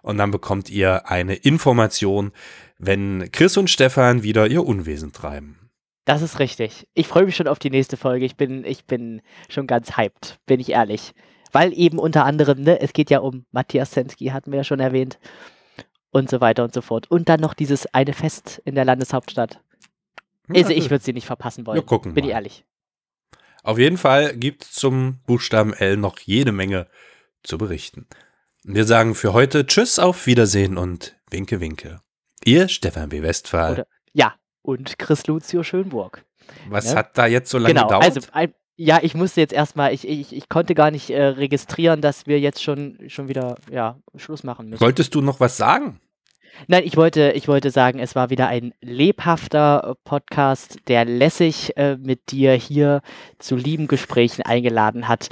Speaker 2: Und dann bekommt ihr eine Information, wenn Chris und Stefan wieder ihr Unwesen treiben.
Speaker 3: Das ist richtig. Ich freue mich schon auf die nächste Folge. Ich bin, ich bin schon ganz hyped, bin ich ehrlich. Weil eben unter anderem, ne, es geht ja um Matthias Sensky, hatten wir ja schon erwähnt. Und so weiter und so fort. Und dann noch dieses eine Fest in der Landeshauptstadt. Also ich würde sie nicht verpassen wollen.
Speaker 2: Wir gucken
Speaker 3: Bin
Speaker 2: mal.
Speaker 3: ich ehrlich.
Speaker 2: Auf jeden Fall gibt es zum Buchstaben L noch jede Menge zu berichten. Wir sagen für heute Tschüss, auf Wiedersehen und Winke, Winke. Ihr Stefan B. Westphal.
Speaker 3: Oder- Ja, und Chris Lucio Schönburg.
Speaker 2: Was
Speaker 3: ne?
Speaker 2: hat da jetzt so lange
Speaker 3: genau,
Speaker 2: gedauert?
Speaker 3: also ein, ja, ich musste jetzt erstmal, ich, ich, ich konnte gar nicht äh, registrieren, dass wir jetzt schon, schon wieder ja, Schluss machen müssen.
Speaker 2: Wolltest du noch was sagen?
Speaker 3: Nein, ich wollte, ich wollte sagen, es war wieder ein lebhafter äh, Podcast, der lässig äh, mit dir hier zu lieben Gesprächen eingeladen hat.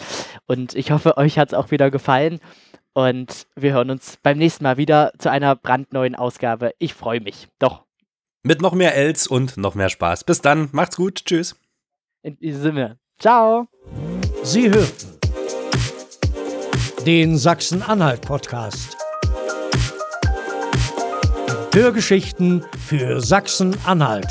Speaker 3: Und ich hoffe, euch hat es auch wieder gefallen. Und wir hören uns beim nächsten Mal wieder zu einer brandneuen Ausgabe. Ich freue mich. Doch,
Speaker 2: Mit noch mehr Els und noch mehr Spaß. Bis dann, macht's gut, tschüss.
Speaker 3: in diesem Sinne. Ciao.
Speaker 4: Sie hörten den Sachsen-Anhalt-Podcast. Hörgeschichten für Sachsen-Anhalt.